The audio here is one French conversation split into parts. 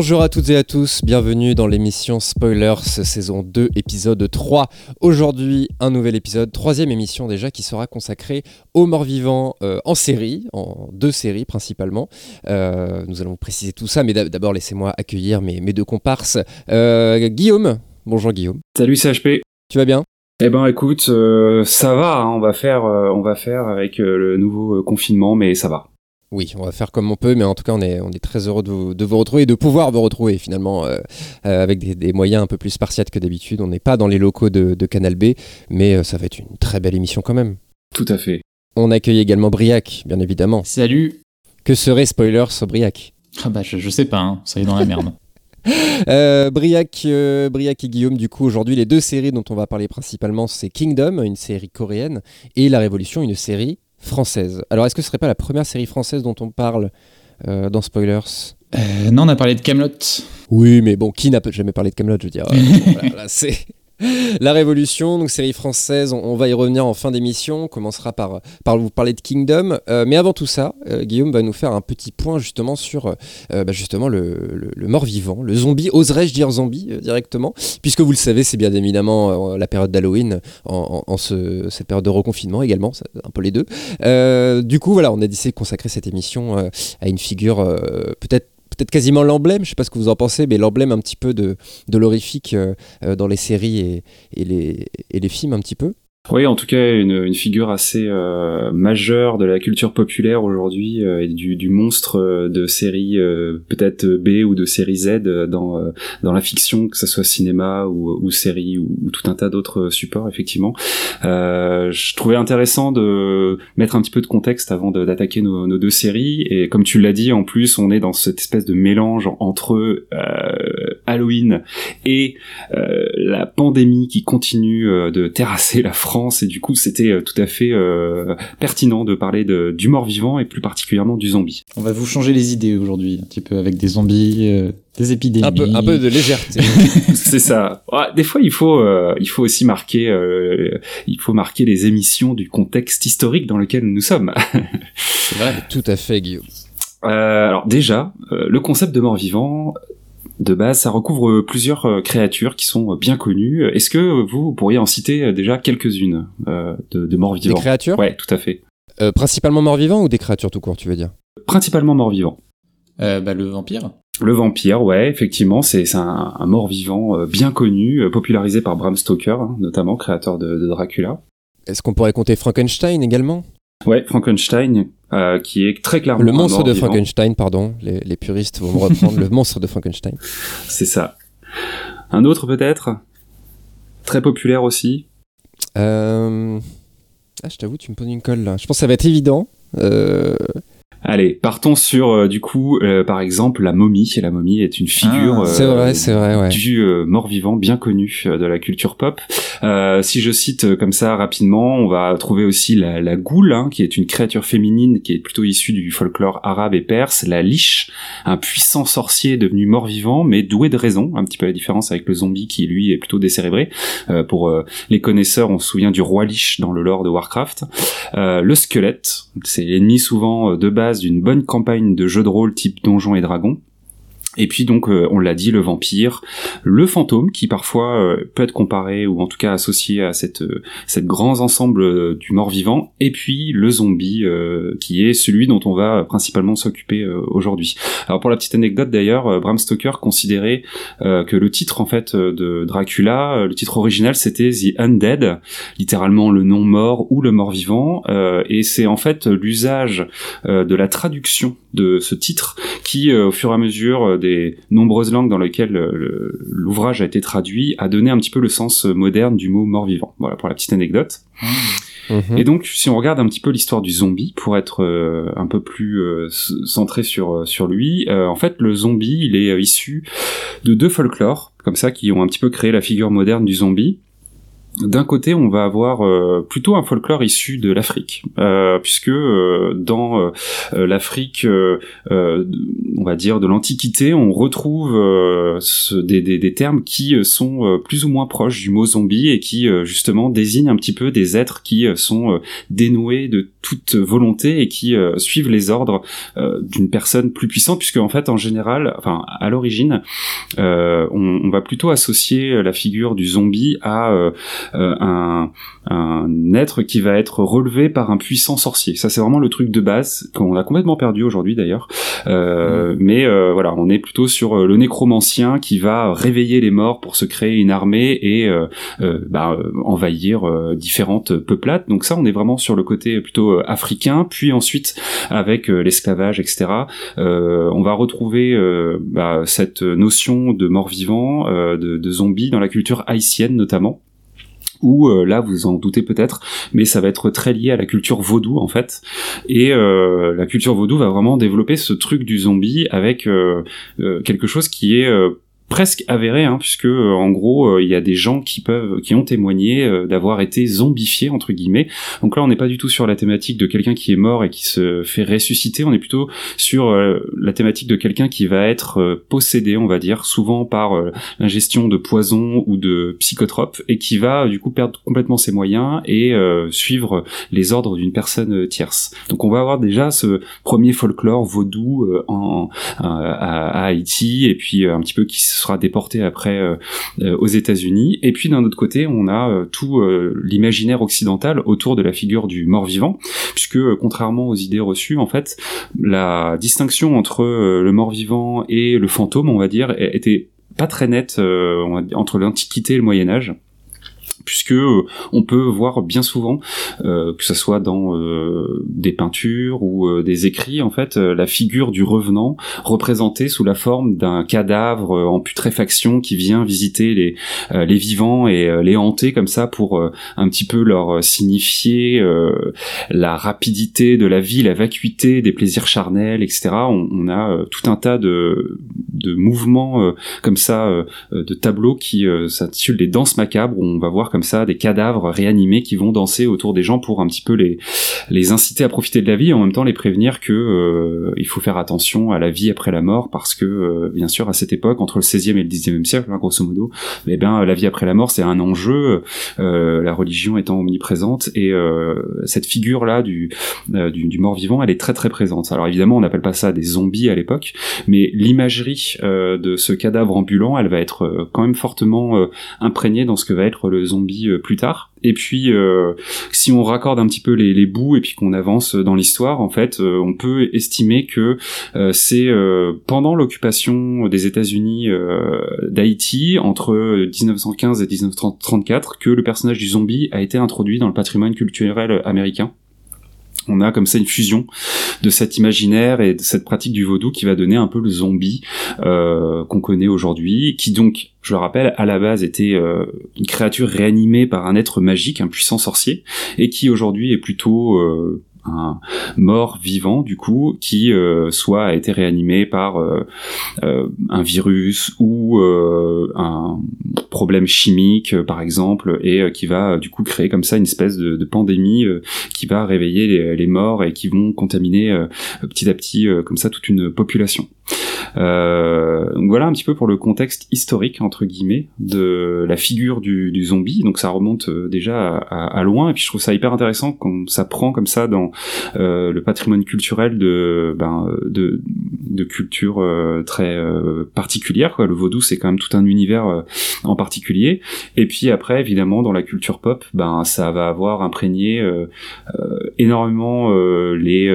Bonjour à toutes et à tous, bienvenue dans l'émission Spoilers saison 2 épisode 3. Aujourd'hui un nouvel épisode, troisième émission déjà qui sera consacrée aux morts vivants euh, en série, en deux séries principalement. Euh, nous allons préciser tout ça mais d'abord laissez-moi accueillir mes, mes deux comparses. Euh, Guillaume, bonjour Guillaume. Salut CHP. Tu vas bien? Eh ben écoute, ça va, hein, on va faire, on va faire avec le nouveau confinement, mais ça va. Oui, on va faire comme on peut, mais en tout cas, on est, on est très heureux de vous, de vous retrouver et de pouvoir vous retrouver finalement euh, euh, avec des, moyens un peu plus spartiates que d'habitude. On n'est pas dans les locaux de, Canal B, mais euh, ça va être une très belle émission quand même. Tout à fait. On accueille également Briac, bien évidemment. Salut Que serait spoiler sur Briac? Ah bah je, sais pas, hein. ça est dans la merde. Briac, Briac et Guillaume, du coup, aujourd'hui, les deux séries dont on va parler principalement, c'est Kingdom, une série coréenne, et La Révolution, une série française. Alors, est-ce que ce serait pas la première série française dont on parle euh, dans Spoilers? Euh, Non, on a parlé de Camelot. Oui, mais bon, qui n'a jamais parlé de Camelot Je veux dire, voilà, c'est La Révolution, donc série française, on, va y revenir en fin d'émission. On commencera par, vous parler de Kingdom. Euh, mais avant tout ça, euh, Guillaume va nous faire un petit point justement sur euh, bah, le, mort-vivant, le zombie. Oserais-je dire zombie directement? Puisque vous le savez, c'est bien évidemment la période d'Halloween, en, cette période de reconfinement également, un peu les deux. du coup, voilà, on a décidé de consacrer cette émission à une figure peut-être peut-être quasiment l'emblème, je sais pas ce que vous en pensez, mais l'emblème un petit peu de, de l'horrifique euh, euh, dans les séries et, les, et les films un petit peu. Oui, en tout cas, une, une figure assez euh, majeure de la culture populaire aujourd'hui euh, et du, du, monstre euh, de série peut-être B ou de série Z dans dans la fiction, que ce soit cinéma ou, ou série ou, tout un tas d'autres supports, effectivement. je trouvais intéressant de mettre un petit peu de contexte avant d'attaquer nos, nos, deux séries. Et comme tu l'as dit, en plus, on est dans cette espèce de mélange entre Halloween et la pandémie qui continue de terrasser la France et du coup c'était euh, tout à fait euh, pertinent de parler de, du mort-vivant et plus particulièrement du zombie. On va vous changer les idées aujourd'hui un petit peu avec des zombies, euh, des épidémies. Un peu, un peu de légèreté. c'est ça. des fois il faut il faut aussi marquer il faut marquer les émissions du contexte historique dans lequel nous sommes. c'est vrai, tout à fait Guillaume. alors déjà, le concept de mort-vivant, de base, ça recouvre plusieurs euh, créatures qui sont bien connues. Est-ce que vous pourriez en citer euh, déjà quelques-unes euh, de, morts vivants? Des créatures? Ouais, tout à fait. principalement morts vivants ou des créatures tout court, tu veux dire? Principalement morts vivants. bah, le vampire le vampire, ouais, effectivement, c'est un, mort-vivant bien connu, popularisé par Bram Stoker, hein, notamment, créateur de Dracula. Est-ce qu'on pourrait compter Frankenstein également? Ouais, Frankenstein, euh, qui est très clairement. Le monstre de Frankenstein, pardon. Les, puristes vont me reprendre. le monstre de Frankenstein. C'est ça. Un autre peut-être? Très populaire aussi euh... Ah, je t'avoue, tu me poses une colle là. Je pense que ça va être évident. Euh... Allez, partons sur euh, du coup, euh, par exemple, la momie. La momie est une figure ah, vrai, vrai, ouais. du mort-vivant bien connu de la culture pop. si je cite comme ça rapidement, on va trouver aussi la, la goule, hein, qui est une créature féminine qui est plutôt issue du folklore arabe et perse. La liche, un puissant sorcier devenu mort-vivant, mais doué de raison. Un petit peu la différence avec le zombie qui lui est plutôt décérébré. pour les connaisseurs, on se souvient du roi liche dans le lore de Warcraft. le squelette, c'est l'ennemi souvent de base d'une bonne campagne de jeux de rôle type Donjons et Dragons. Et puis donc, euh, on l'a dit, le vampire, le fantôme, qui parfois euh, peut être comparé ou en tout cas associé à cette, euh, cette grand ensemble du mort-vivant, et puis le zombie, qui est celui dont on va principalement s'occuper aujourd'hui. Alors pour la petite anecdote d'ailleurs, Bram Stoker considérait que le titre en fait de Dracula, le titre original c'était The Undead, littéralement le non-mort ou le mort-vivant, et c'est en fait l'usage de la traduction de ce titre qui, au fur et à mesure des nombreuses langues dans lesquelles euh, l'ouvrage a été traduit, a donné un petit peu le sens moderne du mot mort-vivant. Voilà pour la petite anecdote. Mhm. Et donc, si on regarde un petit peu l'histoire du zombie, pour être euh, un peu plus euh, centré sur sur lui, en fait, le zombie, il est issu de deux folklores, comme ça, qui ont un petit peu créé la figure moderne du zombie d'un côté, on va avoir euh, plutôt un folklore issu de l'Afrique, euh, puisque euh, dans l'Afrique, on va dire de l'Antiquité, on retrouve des, des, termes qui sont plus ou moins proches du mot zombie et qui justement désignent un petit peu des êtres qui sont dénoués de toute volonté et qui suivent les ordres d'une personne plus puissante, puisque en fait, en général, enfin, à l'origine, on, on, va plutôt associer la figure du zombie à un, un être qui va être relevé par un puissant sorcier. Ça, c'est vraiment le truc de base qu'on a complètement perdu aujourd'hui d'ailleurs. Euh. Mais euh, voilà, on est plutôt sur euh, le nécromancien qui va réveiller les morts pour se créer une armée et bah, envahir différentes peuplades. Donc ça, on est vraiment sur le côté plutôt africain. Puis ensuite, avec l'esclavage, etc., on va retrouver bah, cette notion de mort-vivant, de, de zombie dans la culture haïtienne notamment ou euh, là vous en doutez peut-être, mais ça va être très lié à la culture vaudou en fait. Et euh, la culture vaudou va vraiment développer ce truc du zombie avec euh, quelque chose qui est presque avéré, hein, puisque euh, en gros euh, il y a des gens qui peuvent, qui ont témoigné euh, d'avoir été zombifiés entre guillemets. Donc là on n'est pas du tout sur la thématique de quelqu'un qui est mort et qui se fait ressusciter, on est plutôt sur la thématique de quelqu'un qui va être possédé, on va dire, souvent par l'ingestion de poison ou de psychotropes et qui va du coup perdre complètement ses moyens et suivre les ordres d'une personne tierce. Donc on va avoir déjà ce premier folklore vaudou en, à, à, Haïti et puis un petit peu qui sera déporté après euh, euh, aux États-Unis. Et puis d'un autre côté, on a euh, tout l'imaginaire occidental autour de la figure du mort-vivant, puisque contrairement aux idées reçues, en fait, la distinction entre le mort-vivant et le fantôme, on va dire, était pas très nette entre l'Antiquité et le Moyen Âge puisque euh, on peut voir bien souvent euh, que ce soit dans euh, des peintures ou des écrits en fait la figure du revenant représentée sous la forme d'un cadavre en putréfaction qui vient visiter les vivants et les hanter comme ça pour un petit peu leur signifier la rapidité de la vie, la vacuité des plaisirs charnels, etc. On, a tout un tas de de mouvements comme ça de tableaux qui s'intitulent les danses macabres où on va voir comme ça des cadavres réanimés qui vont danser autour des gens pour un petit peu les les inciter à profiter de la vie et en même temps les prévenir que euh, il faut faire attention à la vie après la mort parce que euh, bien sûr à cette époque entre le 16e et le 19e siècle hein, grosso modo eh bien la vie après la mort c'est un enjeu euh, la religion étant omniprésente et cette figure là du, du, du mort vivant elle est très très présente. Alors évidemment on n'appelle pas ça des zombies à l'époque mais l'imagerie de ce cadavre ambulant elle va être quand même fortement imprégnée dans ce que va être le zombie euh, plus tard. Et puis, euh, si on raccorde un petit peu les, bouts et puis qu'on avance dans l'histoire, en fait, euh, on peut estimer que c'est pendant l'occupation des États-Unis d'Haïti entre 1915 et 1934 que le personnage du zombie a été introduit dans le patrimoine culturel américain on a comme ça une fusion de cet imaginaire et de cette pratique du vaudou qui va donner un peu le zombie euh, qu'on connaît aujourd'hui, qui donc, je le rappelle, à la base était euh, une créature réanimée par un être magique, un puissant sorcier, et qui aujourd'hui est plutôt euh, un mort vivant du coup qui euh, soit a été réanimé par euh, euh, un virus ou un problème chimique par exemple et qui va du coup créer comme ça une espèce de, pandémie qui va réveiller les, les, morts et qui vont contaminer petit à petit comme ça toute une population. Euh, donc voilà un petit peu pour le contexte historique entre guillemets de la figure du, zombie. Donc ça remonte euh, déjà à, loin et puis je trouve ça hyper intéressant quand ça prend comme ça dans euh, le patrimoine culturel de ben, de, de culture très particulière. Quoi. Le vaudou c'est quand même tout un univers en particulier. Et puis après évidemment dans la culture pop, ben ça va avoir imprégné énormément les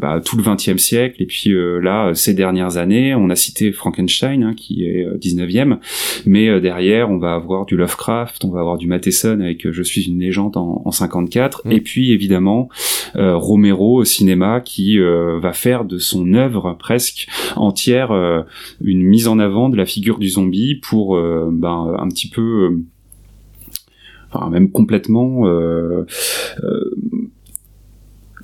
bah, tout le 20e siècle et puis là ces dernières années. On a cité Frankenstein, hein, qui est 19e, euh, mais euh, derrière, on va avoir du Lovecraft, on va avoir du Matheson avec euh, Je suis une légende en, 54, mm. et puis évidemment Romero au cinéma qui va faire de son œuvre presque entière une mise en avant de la figure du zombie pour ben, un petit peu enfin même complètement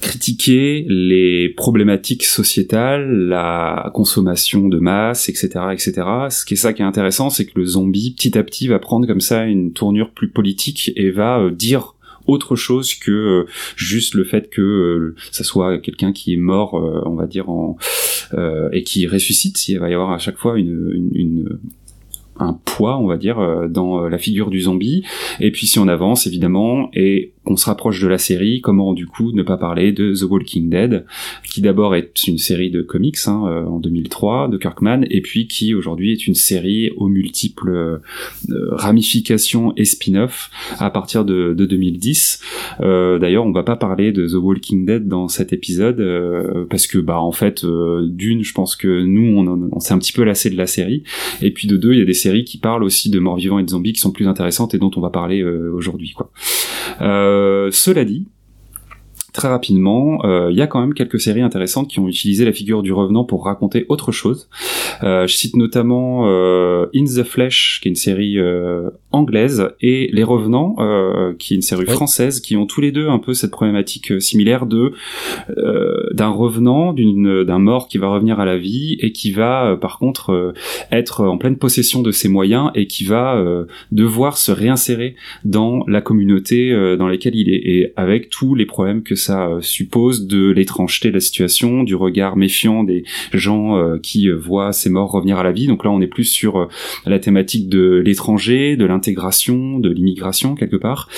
critiquer les problématiques sociétales, la consommation de masse, etc., etc. Ce qui est ça qui est intéressant, c'est que le zombie, petit à petit, va prendre comme ça une tournure plus politique et va euh, dire autre chose que euh, juste le fait que euh, ça soit quelqu'un qui est mort, on va dire, en, et qui ressuscite. Il va y avoir à chaque fois une, une un poids, on va dire, dans la figure du zombie. Et puis si on avance, évidemment, et qu'on se rapproche de la série, comment du coup ne pas parler de The Walking Dead, qui d'abord est une série de comics hein, euh, en 2003 de Kirkman, et puis qui aujourd'hui est une série aux multiples euh, ramifications et spin-off à partir de, de 2010. Euh, D'ailleurs, on va pas parler de The Walking Dead dans cet épisode parce que bah en fait, d'une, je pense que nous on, on s'est un petit peu lassé de la série, et puis de deux, il y a des séries qui parlent aussi de morts vivants et de zombies qui sont plus intéressantes et dont on va parler aujourd'hui quoi. Euh, cela dit, très rapidement, euh, il y a quand même quelques séries intéressantes qui ont utilisé la figure du revenant pour raconter autre chose. Euh, je cite notamment In the Flesh, qui est une série anglaise, et Les Revenants, euh, qui est une série française, qui ont tous les deux un peu cette problématique similaire de d'un revenant, d'une d'un mort qui va revenir à la vie et qui va par contre être en pleine possession de ses moyens et qui va devoir se réinsérer dans la communauté dans laquelle il est et avec tous les problèmes que ça euh, suppose de l'étrangeté de la situation, du regard méfiant des gens euh, qui euh, voient ces morts revenir à la vie. Donc là, on est plus sur la thématique de l'étranger, de l'intégration, de l'immigration quelque part.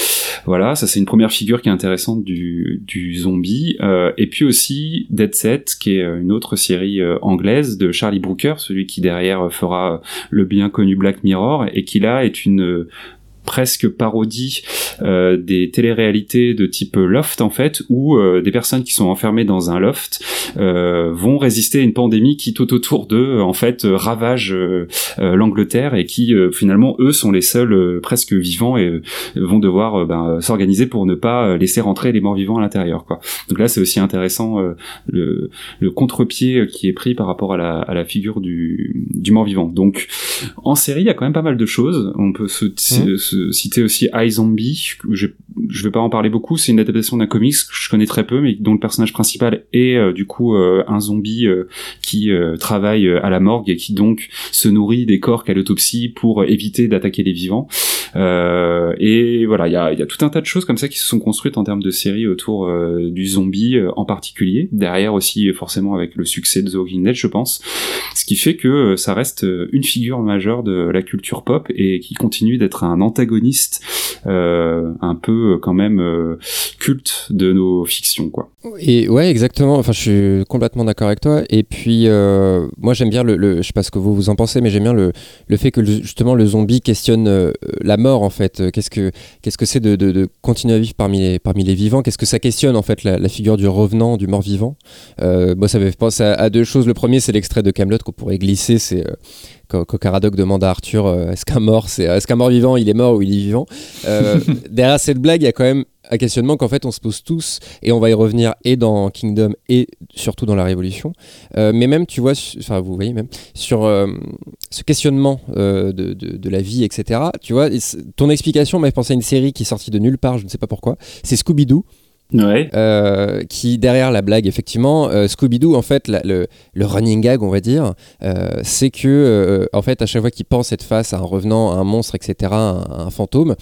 Voilà, ça c'est une première figure qui est intéressante du, du zombie. et puis aussi Dead Set, qui est une autre série anglaise de Charlie Brooker, celui qui derrière fera le bien connu Black Mirror, et qui là est une presque parodie euh, des téléréalités de type loft en fait où euh, des personnes qui sont enfermées dans un loft euh, vont résister à une pandémie qui tout autour d'eux en fait ravage l'Angleterre et qui finalement eux sont les seuls presque vivants et vont devoir ben, s'organiser pour ne pas laisser rentrer les morts vivants à l'intérieur quoi. Donc là c'est aussi intéressant le, le contre-pied qui est pris par rapport à la, à la figure du, du mort vivant donc en série il y a quand même pas mal de choses. On peut se, mmh. se citer aussi iZombie, je, je vais pas en parler beaucoup, c'est une adaptation d'un comics que je connais très peu, mais dont le personnage principal est euh, du coup euh, un zombie euh, qui travaille à la morgue et qui donc se nourrit des corps qu'à l'autopsie pour éviter d'attaquer les vivants. et voilà, il y a, y a, tout un tas de choses comme ça qui se sont construites en termes de séries autour du zombie en particulier. Derrière aussi forcément avec le succès de The Walking Dead, je pense. Ce qui fait que ça reste une figure majeure de la culture pop et qui continue d'être un antagoniste euh, un peu euh, quand même euh, culte de nos fictions quoi. Et ouais exactement. Enfin je suis complètement d'accord avec toi. Et puis moi j'aime bien le, le, je sais pas ce que vous vous en pensez, mais j'aime bien le, le fait que justement le zombie questionne la mort en fait. Qu'est-ce que qu'est-ce que c'est de, de, continuer à vivre parmi les parmi les vivants? Qu'est-ce que ça questionne en fait la, figure du revenant, du mort vivant Moi ça me fait penser à, à deux choses. Le premier c'est l'extrait de Camelot qu'on pourrait glisser. C'est Caradoc demande à Arthur euh, est-ce qu'un mort, c'est est-ce qu'un mort vivant, il est mort ou il est vivant euh, Derrière cette blague, il y a quand même un questionnement qu'en fait on se pose tous et on va y revenir et dans Kingdom et surtout dans la Révolution. Euh, mais même, tu vois, enfin vous voyez même sur ce questionnement de, de, de, la vie, etc. Tu vois, ton explication m'a fait penser à une série qui est sortie de nulle part, je ne sais pas pourquoi. C'est Scooby Doo. Euh, qui derrière la blague effectivement euh, Scooby-Doo en fait le, le, running gag on va dire euh, c'est que en fait à chaque fois qu'il pense être face à un revenant à un monstre etc un, un fantôme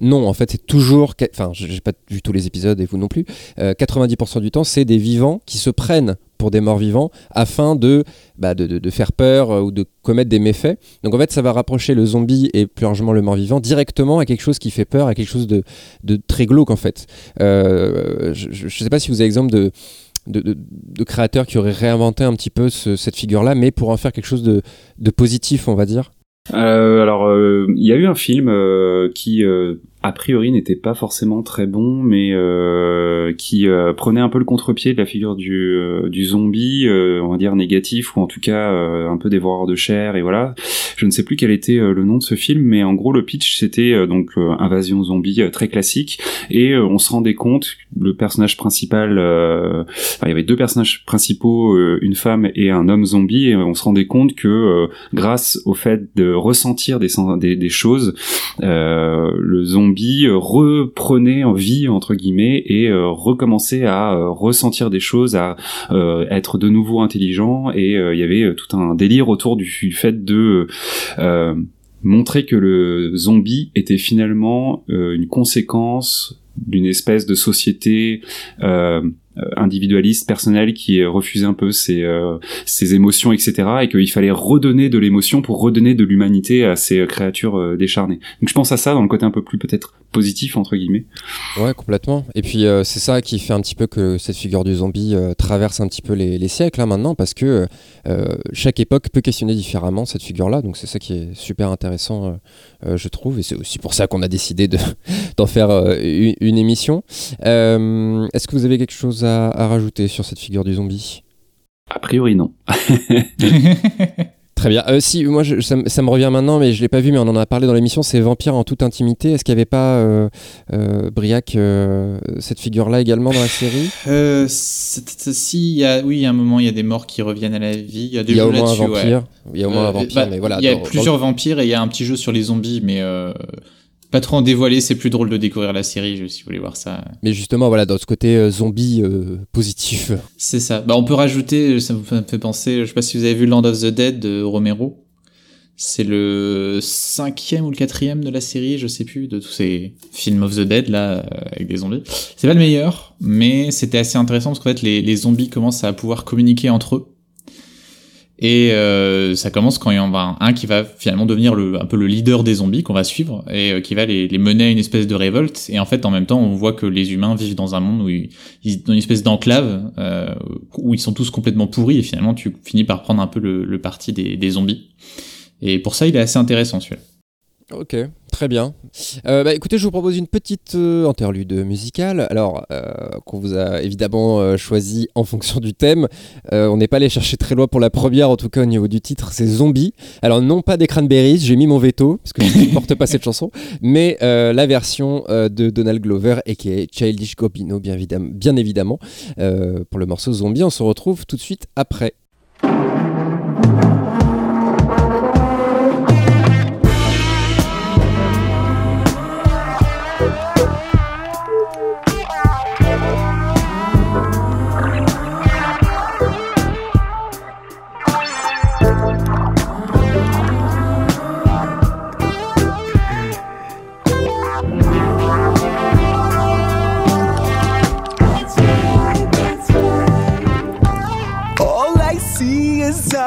non en fait c'est toujours enfin j'ai pas vu tous les épisodes et vous non plus 90% du temps c'est des vivants qui se prennent pour des morts vivants afin de, bah, de, de, faire peur euh, ou de commettre des méfaits. Donc en fait, ça va rapprocher le zombie et plus largement le mort vivant directement à quelque chose qui fait peur, à quelque chose de, de très glauque en fait. Euh, je ne sais pas si vous avez exemple de, de, de, créateurs qui auraient réinventé un petit peu cette figure-là, mais pour en faire quelque chose de, de positif, on va dire. Euh, alors, il y a eu un film qui a priori n'était pas forcément très bon, mais euh, qui euh, prenait un peu le contre-pied de la figure du, euh, du zombie, on va dire négatif, ou en tout cas un peu dévoreur de chair, et voilà. Je ne sais plus quel était le nom de ce film, mais en gros le pitch c'était donc invasion zombie très classique, et on se rendait compte, le personnage principal, il y avait deux personnages principaux, une femme et un homme zombie, et on se rendait compte que grâce au fait de ressentir des, des, des choses, le zombie euh, reprenait en vie entre guillemets et euh, recommençait à euh, ressentir des choses, à être de nouveau intelligent. Et il y avait tout un délire autour du, fait de montrer que le zombie était finalement une conséquence d'une espèce de société individualiste, personnelle, qui refusait un peu ses, ses émotions, etc. Et qu'il fallait redonner de l'émotion pour redonner de l'humanité à ces créatures décharnées. Donc je pense à ça dans le côté un peu plus peut-être positif entre guillemets. Ouais, complètement. Et puis euh, c'est ça qui fait un petit peu que cette figure du zombie euh, traverse un petit peu les, siècles là, maintenant, parce que euh, chaque époque peut questionner différemment cette figure-là. Donc c'est ça qui est super intéressant, je trouve. Et c'est aussi pour ça qu'on a décidé d'en faire une, émission. Est-ce que vous avez quelque chose à rajouter sur cette figure du zombie? A priori non. Très bien. Euh, si, moi, ça, me revient maintenant, mais je l'ai pas vu, mais on en a parlé dans l'émission. C'est Vampire en toute intimité. Est-ce qu'il n'y avait pas euh, euh, Briac cette figure-là également dans la série? Si, y a, oui, il y a un moment, il y a des morts qui reviennent à la vie. Il y a, des au moins un vampire. Il y a au moins un vampire, bah, mais voilà. Il y a plusieurs vampires et il y a un petit jeu sur les zombies, mais pas trop en dévoiler, c'est plus drôle de découvrir la série si vous voulez voir ça. Mais justement, voilà, dans ce côté euh, zombie euh, positif. C'est ça. Bah, on peut rajouter, ça me fait penser, je sais pas si vous avez vu Land of the Dead de Romero. C'est le cinquième ou le quatrième de la série, je sais plus, de tous ces films of the Dead là, euh, avec des zombies. C'est pas le meilleur, mais c'était assez intéressant parce qu'en fait les, les zombies commencent à pouvoir communiquer entre eux et euh, ça commence quand il y en a un qui va finalement devenir le, un peu le leader des zombies qu'on va suivre et euh, qui va les, les, mener à une espèce de révolte. Et en fait, en même temps, on voit que les humains vivent dans un monde où ils, ils dans une espèce d'enclave euh, où ils sont tous complètement pourris. Et finalement, tu finis par prendre un peu le, le parti des, des zombies. Et pour ça, il est assez intéressant celui-là. Ok, très bien. Euh, bah, écoutez, je vous propose une petite euh, interlude musicale. Alors, euh, qu'on vous a évidemment choisi en fonction du thème. on n'est pas allé chercher très loin pour la première, en tout cas au niveau du titre, c'est Zombie. Alors, non pas des Cranberries, j'ai mis mon veto, parce que je ne supporte pas cette chanson, mais la version de Donald Glover et qui est Childish Gobino, bien évidemment. Bien évidemment pour le morceau Zombie, on se retrouve tout de suite après.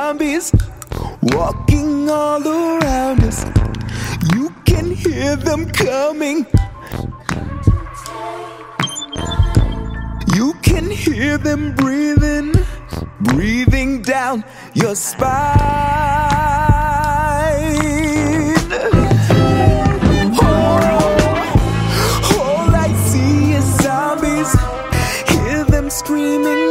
Zombies walking all around us. You can hear them coming. You can hear them breathing, breathing down your spine. Oh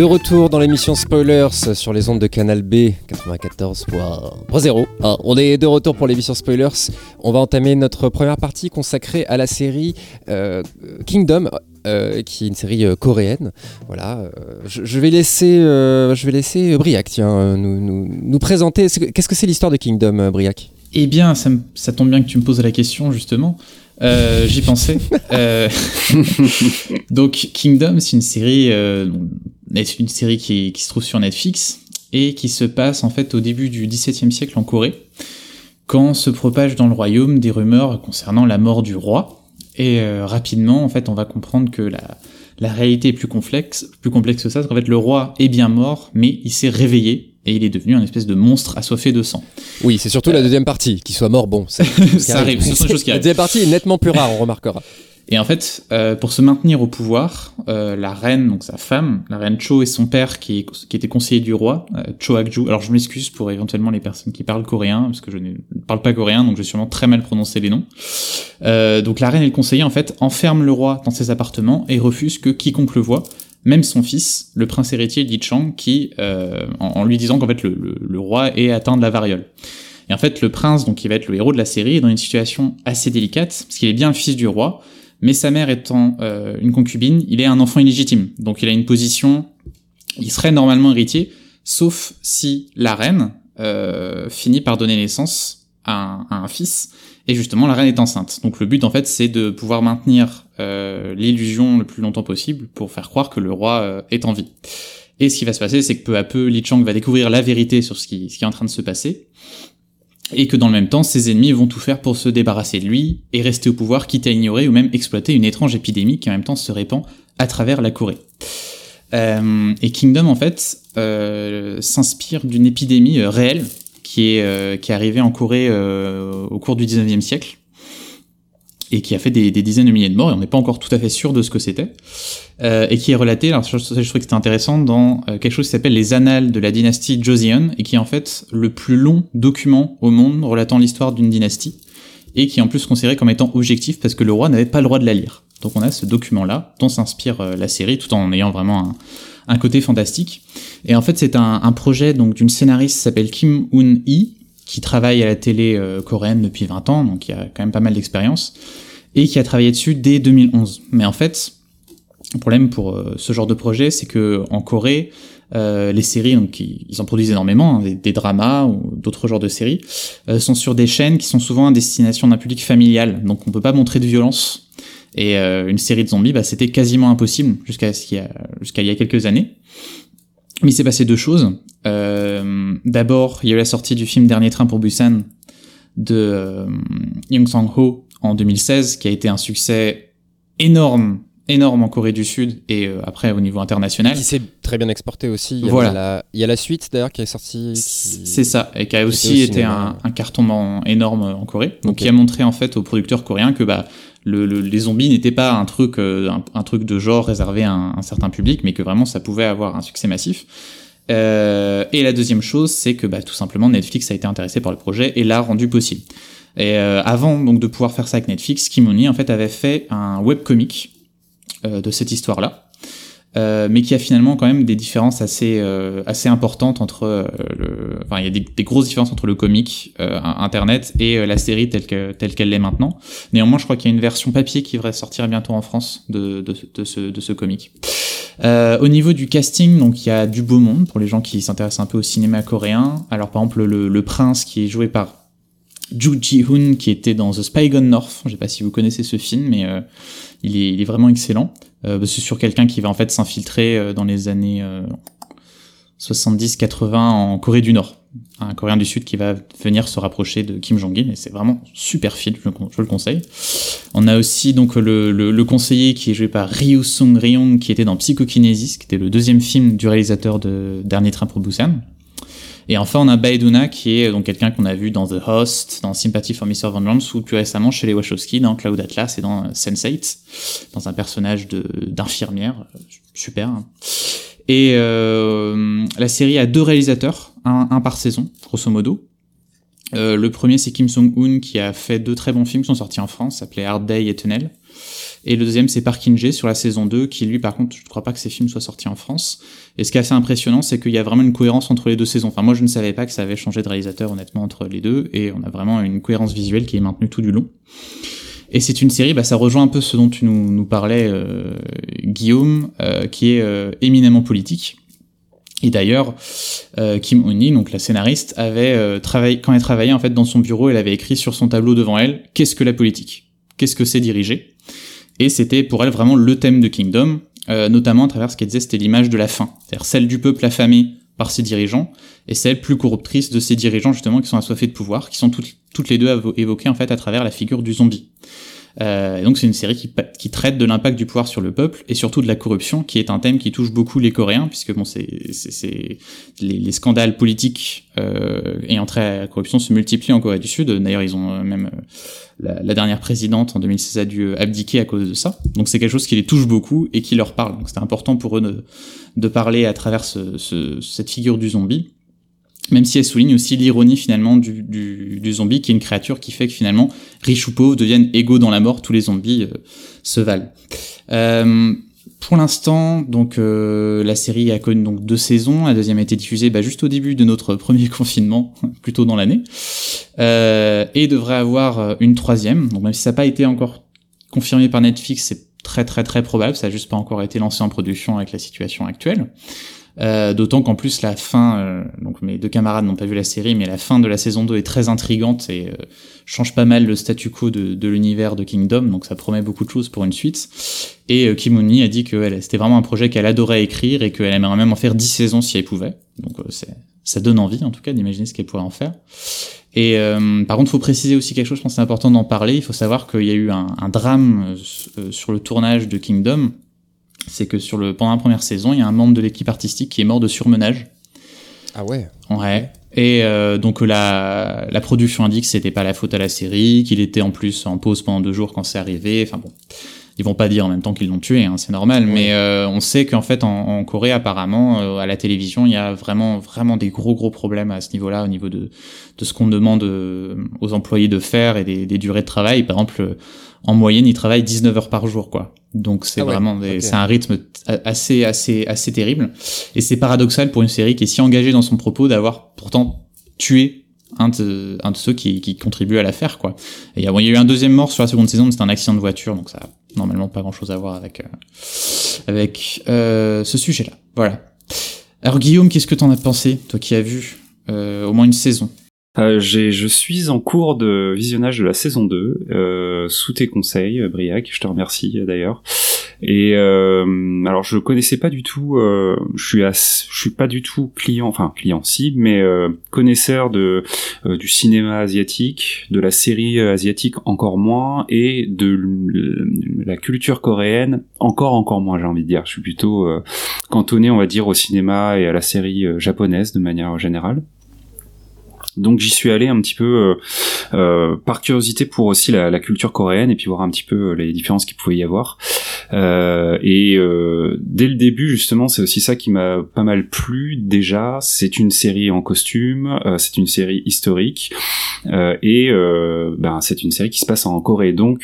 De retour dans l'émission Spoilers sur les ondes de Canal B 94.0. Ah, on est de retour pour l'émission Spoilers. On va entamer notre première partie consacrée à la série euh, Kingdom. Euh, qui est une série euh, coréenne. Voilà, je, vais laisser, je vais laisser Briac nous, nous, présenter. Qu'est-ce que c'est l'histoire de Kingdom, Briac? Eh bien, ça tombe bien que tu me poses la question, justement. Euh, J'y pensais. Euh, donc, Kingdom, c'est une série, euh, une série qui, qui se trouve sur Netflix et qui se passe en fait au début du XVIIe siècle en Corée, quand se propagent dans le royaume des rumeurs concernant la mort du roi. Et euh, rapidement, en fait, on va comprendre que la, la réalité est plus complexe, plus complexe que ça. parce qu'en fait, le roi est bien mort, mais il s'est réveillé et il est devenu un espèce de monstre assoiffé de sang. Oui, c'est surtout la deuxième partie, qu'il soit mort, bon. c'est- Ça arrive, ce sont des choses qui La deuxième partie est nettement plus rare, on remarquera. Et en fait, euh, pour se maintenir au pouvoir, euh, la reine, donc sa femme, la reine Cho et son père, qui, était conseiller du roi, euh, Cho Akju. Alors je m'excuse pour éventuellement les personnes qui parlent coréen, parce que je ne parle pas coréen, donc je vais sûrement très mal prononcer les noms. Euh, donc la reine et le conseiller, en fait, enferment le roi dans ses appartements et refusent que quiconque le voit, même son fils, le prince héritier Li Chang, qui, euh, en, lui disant qu'en fait le, roi est atteint de la variole. Et en fait, le prince, donc qui va être le héros de la série, est dans une situation assez délicate, parce qu'il est bien le fils du roi, mais sa mère étant euh, une concubine, il est un enfant illégitime. Donc il a une position, il serait normalement héritier, sauf si la reine euh, finit par donner naissance à un fils, et justement la reine est enceinte. Donc le but en fait c'est de pouvoir maintenir euh, l'illusion le plus longtemps possible pour faire croire que le roi euh, est en vie. Et ce qui va se passer, c'est que peu à peu, Li Chang va découvrir la vérité sur ce qui, est en train de se passer, et que dans le même temps, ses ennemis vont tout faire pour se débarrasser de lui et rester au pouvoir, quitte à ignorer ou même exploiter une étrange épidémie qui en même temps se répand à travers la Corée. Euh, et Kingdom, en fait, s'inspire d'une épidémie réelle qui est, euh, qui est arrivée en Corée euh, au cours du 19e siècle et qui a fait des, dizaines de milliers de morts, et on n'est pas encore tout à fait sûr de ce que c'était, euh, et qui est relaté, alors je, je trouvais que c'était intéressant, dans quelque chose qui s'appelle les Annales de la dynastie Joseon, et qui est en fait le plus long document au monde relatant l'histoire d'une dynastie, et qui est en plus considéré comme étant objectif parce que le roi n'avait pas le droit de la lire. Donc on a ce document-là, dont s'inspire la série, tout en ayant vraiment un, un côté fantastique. Et en fait, c'est un, projet donc d'une scénariste qui s'appelle Kim Hoon-hee, qui travaille à la télé euh, coréenne depuis 20 ans, donc il a quand même pas mal d'expérience, et qui a travaillé dessus dès 2011. Mais en fait, le problème pour euh, ce genre de projet, c'est que en Corée, euh, les séries, donc ils, en produisent énormément, hein, des, dramas ou d'autres genres de séries, sont sur des chaînes qui sont souvent à destination d'un public familial, donc on peut pas montrer de violence. Et euh, une série de zombies, bah, c'était quasiment impossible jusqu'à ce qu'il y a- jusqu'à il y a quelques années. Mais il s'est passé deux choses. Euh, D'abord, il y a eu la sortie du film Dernier train pour Busan de euh, Young Sang-ho en 2016, qui a été un succès énorme, énorme en Corée du Sud et euh, après au niveau international. Qui s'est très bien exporté aussi. Il y a Voilà. la, il y a la suite d'ailleurs qui est sortie. qui- C'est ça, et qui a aussi au été un, un carton en- énorme en Corée. Donc qui a montré en fait aux producteurs coréens que bah le, le- les zombies n'étaient pas un truc euh, de genre réservé à un, certain public, mais que vraiment ça pouvait avoir un succès massif. Euh, et la deuxième chose, c'est que bah, tout simplement Netflix a été intéressé par le projet et l'a rendu possible. Et euh, avant donc de pouvoir faire ça avec Netflix, Kim Mooney en fait avait fait un webcomic de cette histoire-là. Euh, mais qui a finalement quand même des différences assez euh, assez importantes entre euh, le enfin il y a des, grosses différences entre le comic euh, internet et la série telle que telle qu'elle l'est maintenant. Néanmoins je crois qu'il y a une version papier qui devrait sortir bientôt en France de de, de ce de ce comic. Au niveau du casting donc il y a du beau monde pour les gens qui s'intéressent un peu au cinéma coréen. Alors par exemple le, le prince qui est joué par Ju Ji-hoon qui était dans The Spy Gone North. Je sais pas si vous connaissez ce film mais il est vraiment excellent euh, c'est sur quelqu'un qui va en fait s'infiltrer euh, dans les années euh, 70-80 en Corée du Nord. Un Coréen du Sud qui va venir se rapprocher de Kim Jong-il et c'est vraiment super film, je, le conseille. On a aussi donc le conseiller qui est joué par Ryu Sung Ryong qui était dans Psychokinesis, qui était le deuxième film du réalisateur de Dernier Train pour Busan. Et enfin, on a Baeduna, qui est donc quelqu'un qu'on a vu dans The Host, dans Sympathy for Mr. Vengeance, ou plus récemment chez les Wachowski, dans Cloud Atlas et dans Sense8, dans un personnage d'infirmière. Super. hein. Et euh, la série a deux réalisateurs, un, par saison, grosso modo. Euh, le premier, c'est Kim Song-hoon, qui a fait deux très bons films qui sont sortis en France, s'appelait Hard Day et Tunnel. Et le deuxième, c'est Park In-jae sur la saison 2, qui lui, par contre, je ne crois pas que ces films soient sortis en France. Et ce qui est assez impressionnant, c'est qu'il y a vraiment une cohérence entre les deux saisons. Enfin, moi, je ne savais pas que ça avait changé de réalisateur, honnêtement, entre les deux, et on a vraiment une cohérence visuelle qui est maintenue tout du long. Et c'est une série, bah, ça rejoint un peu ce dont tu nous, nous parlais, euh, Guillaume, euh, qui est euh, éminemment politique. Et d'ailleurs, euh, Kim Oni, donc la scénariste, avait euh, travaillé quand elle travaillait en fait dans son bureau, elle avait écrit sur son tableau devant elle qu'est-ce que la politique, qu'est-ce que c'est diriger. Et c'était pour elle vraiment le thème de Kingdom, euh, notamment à travers ce qu'elle disait, c'était l'image de la fin, c'est-à-dire celle du peuple affamé par ses dirigeants et celle plus corruptrice de ses dirigeants justement qui sont assoiffés de pouvoir, qui sont toutes, toutes les deux évoquées en fait à travers la figure du zombie. Euh, donc c'est une série qui, qui traite de l'impact du pouvoir sur le peuple et surtout de la corruption, qui est un thème qui touche beaucoup les Coréens, puisque bon, c'est, les, les, scandales politiques euh, ayant trait à la corruption se multiplient en Corée du Sud. D'ailleurs, ils ont euh, même euh, la, la, dernière présidente en 2016 a dû abdiquer à cause de ça. Donc c'est quelque chose qui les touche beaucoup et qui leur parle. Donc c'était important pour eux de, de parler à travers ce, ce, cette figure du zombie même si elle souligne aussi l'ironie finalement du, zombie, qui est une créature qui fait que finalement, riches ou pauvres deviennent égaux dans la mort, tous les zombies euh, se valent. Euh, pour l'instant, donc euh, la série a connu donc deux saisons. La deuxième a été diffusée bah, juste au début de notre premier confinement, plutôt dans l'année, et devrait avoir une troisième. Donc même si ça n'a pas été encore confirmé par Netflix, c'est très très très probable. Ça n'a juste pas encore été lancé en production avec la situation actuelle. Euh, D'autant qu'en plus la fin, euh, donc mes deux camarades n'ont pas vu la série, mais la fin de la saison 2 est très intrigante et euh, change pas mal le statu quo de, de l'univers de Kingdom, donc ça promet beaucoup de choses pour une suite. Et euh, Kimoni a dit que c'était vraiment un projet qu'elle adorait écrire et qu'elle aimerait même en faire 10 saisons si elle pouvait. Donc euh, ça donne envie en tout cas d'imaginer ce qu'elle pourrait en faire. Et euh, par contre, faut préciser aussi quelque chose, je pense c'est important d'en parler. Il faut savoir qu'il y a eu un, un drame sur le tournage de Kingdom c'est que sur le pendant la première saison, il y a un membre de l'équipe artistique qui est mort de surmenage. Ah ouais. Ouais. Et euh, donc la, la production indique que c'était pas la faute à la série, qu'il était en plus en pause pendant deux jours quand c'est arrivé. Enfin bon, ils vont pas dire en même temps qu'ils l'ont tué, hein, c'est normal. Mais euh, on sait qu'en fait en, en, Corée apparemment euh, à la télévision il y a vraiment vraiment des gros gros problèmes à ce niveau-là au niveau de de ce qu'on demande euh, aux employés de faire et des, des durées de travail. Par exemple en moyenne, ils travaillent 19 heures par jour, quoi. Donc c'est ah ouais, vraiment, okay. c'est un rythme assez, assez, assez terrible. Et c'est paradoxal pour une série qui est si engagée dans son propos d'avoir pourtant tué un de, un de ceux qui, qui contribuent à l'affaire, quoi. Et il y, a, bon, il y a eu un deuxième mort sur la seconde saison, c'était un accident de voiture, donc ça a normalement pas grand chose à voir avec, euh, avec euh, ce sujet-là. Voilà. Alors Guillaume, qu'est-ce que t'en as pensé, toi qui as vu euh, au moins une saison? Euh, je suis en cours de visionnage de la saison 2, euh, sous tes conseils, Briac, je te remercie d'ailleurs. Et euh, alors je connaissais pas du tout, euh, je suis je suis pas du tout client, enfin client si, mais euh, connaisseur de du cinéma asiatique, de la série asiatique encore moins, et de la culture coréenne encore encore moins, j'ai envie de dire. Je suis plutôt cantonné, on va dire, au cinéma et à la série japonaise de manière générale. Donc j'y suis allé un petit peu euh, euh, par curiosité pour aussi la, culture coréenne et puis voir un petit peu les différences qu'il pouvait y avoir. Euh, et euh, dès le début justement, c'est aussi ça qui m'a pas mal plu. Déjà, c'est une série en costume, euh, c'est une série historique euh, et ben c'est une série qui se passe en Corée. Donc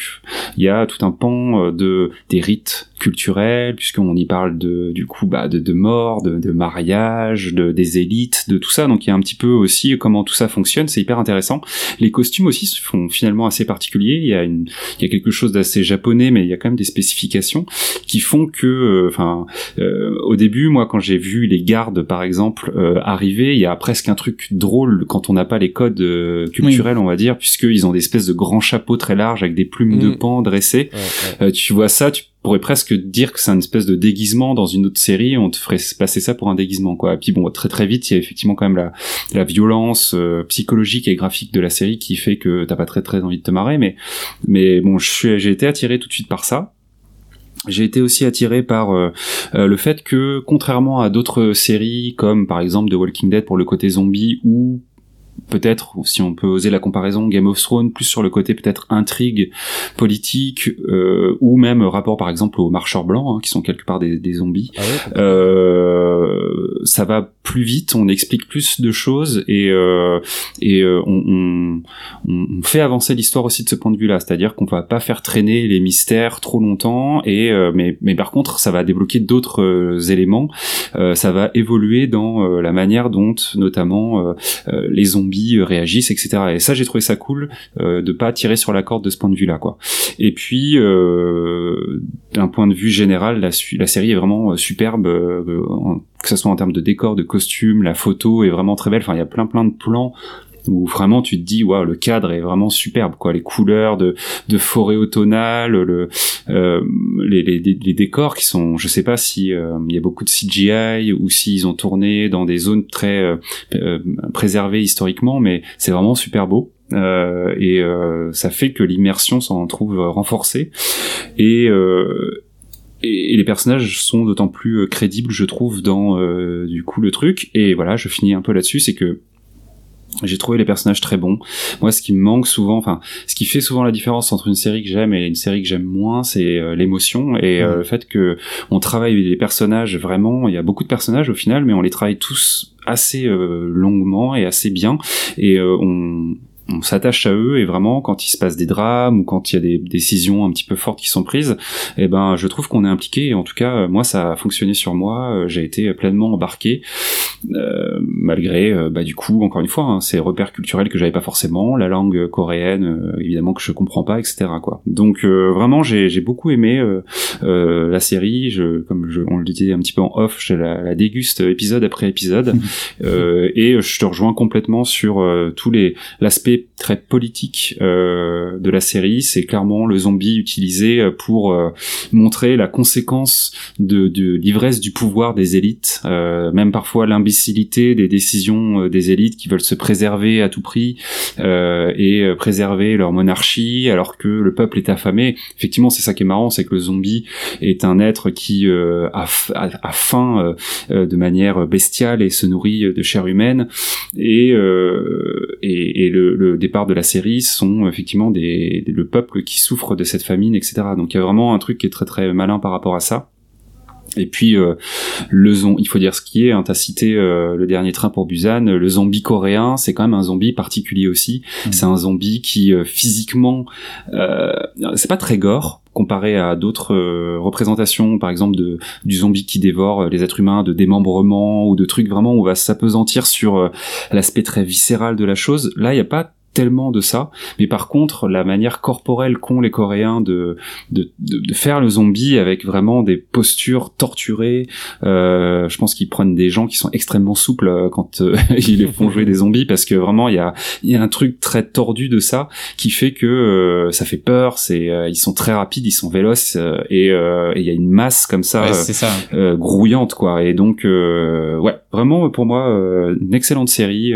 il y a tout un pan de des rites culturels puisqu'on y parle de du coup bah, de, de mort, de, de mariage, de des élites, de tout ça. Donc il y a un petit peu aussi comment tout ça fonctionne, c'est hyper intéressant. Les costumes aussi se font finalement assez particuliers. Il y a une, il y a quelque chose d'assez japonais, mais il y a quand même des spécifications qui font que, enfin, euh, euh, au début, moi, quand j'ai vu les gardes, par exemple, euh, arriver, il y a presque un truc drôle quand on n'a pas les codes euh, culturels, oui. on va dire, puisqu'ils ont des espèces de grands chapeaux très larges avec des plumes mmh. de pan dressées. Ouais, ouais. tu vois ça, tu pourrait presque dire que c'est une espèce de déguisement dans une autre série, on te ferait passer ça pour un déguisement, quoi. Et puis bon, très très vite, il y a effectivement quand même la, la violence euh, psychologique et graphique de la série qui fait que t'as pas très très envie de te marrer, mais mais bon, j'ai été attiré tout de suite par ça. J'ai été aussi attiré par euh, euh, le fait que, contrairement à d'autres séries comme par exemple The Walking Dead pour le côté zombie ou peut-être, si on peut oser la comparaison, Game of Thrones, plus sur le côté peut-être intrigue politique, euh, ou même rapport par exemple aux marcheurs blancs, hein, qui sont quelque part des, des zombies. Ah euh, ça va plus vite, on explique plus de choses et, euh, et euh, on, on, on, fait avancer l'histoire aussi de ce point de vue-là, c'est-à-dire qu'on va pas faire traîner les mystères trop longtemps, et euh, mais, mais par contre ça va débloquer d'autres euh, éléments, ça va évoluer dans la manière dont notamment les zombies réagissent, etc. Et ça j'ai trouvé ça cool de pas tirer sur la corde de ce point de vue-là, quoi. Et puis d'un point de vue général, la, la série est vraiment superbe, que ce soit en termes de décor, de costumes, la photo est vraiment très belle. Enfin, il y a plein plein de plans où vraiment tu te dis waouh le cadre est vraiment superbe quoi. Les couleurs de de forêt automnale le euh, les, les, les, décors qui sont je sais pas si euh, il y a beaucoup de CGI ou s'ils ont tourné dans des zones très euh, euh préservées historiquement mais c'est vraiment super beau. Euh, et euh, ça fait que l'immersion s'en trouve renforcée. Et et, les personnages sont d'autant plus crédibles je trouve dans du coup le truc. Et voilà je finis un peu là-dessus c'est que j'ai trouvé les personnages très bons. Moi, ce qui me manque souvent, enfin, ce qui fait souvent la différence entre une série que j'aime et une série que j'aime moins, c'est euh, l'émotion et euh, mmh. le fait que on travaille les personnages vraiment. Il y a beaucoup de personnages au final, mais on les travaille tous assez euh, longuement et assez bien et on on s'attache à eux et vraiment quand il se passe des drames ou quand il y a des décisions un petit peu fortes qui sont prises, eh ben je trouve qu'on est impliqué en tout cas moi ça a fonctionné sur moi, euh, j'ai été pleinement embarqué euh, malgré euh, bah du coup encore une fois hein, ces repères culturels que j'avais pas forcément, la langue coréenne évidemment que je comprends pas etc quoi. Donc vraiment j'ai j'ai beaucoup aimé la série, je comme je, on le disait un petit peu en off, je la, la déguste épisode après épisode et je te rejoins complètement sur tous les l'aspect très politique euh, de la série. C'est clairement le zombie utilisé euh, pour euh, montrer la conséquence de, de l'ivresse du pouvoir des élites, même parfois l'imbécilité des décisions des élites qui veulent se préserver à tout prix et préserver leur monarchie alors que le peuple est affamé. Effectivement, c'est ça qui est marrant, c'est que le zombie est un être qui a, a, faim de manière bestiale et se nourrit de chair humaine et, et, et le le départ de la série sont effectivement des, le peuple qui souffre de cette famine, etc. Donc il y a vraiment un truc qui est très très malin par rapport à ça. Et puis euh, le zombie, il faut dire ce qui est. Hein, T'as cité euh, le dernier train pour Busan. Le zombie coréen, c'est quand même un zombie particulier aussi. Mmh. C'est un zombie qui euh, physiquement, c'est pas très gore comparé à d'autres représentations, par exemple de du zombie qui dévore les êtres humains, de démembrement ou de trucs vraiment où on va s'apesantir sur l'aspect très viscéral de la chose. Là, il n'y a pas tellement de ça, mais par contre la manière corporelle qu'ont les Coréens de, de, de, faire le zombie avec vraiment des postures torturées, euh, je pense qu'ils prennent des gens qui sont extrêmement souples euh, quand euh, ils les font jouer des zombies parce que vraiment il y a, y a un truc très tordu de ça qui fait que euh, ça fait peur, c'est ils sont très rapides, ils sont véloces et il y a une masse comme ça, ça. grouillante quoi. Et donc ouais vraiment pour moi une excellente série,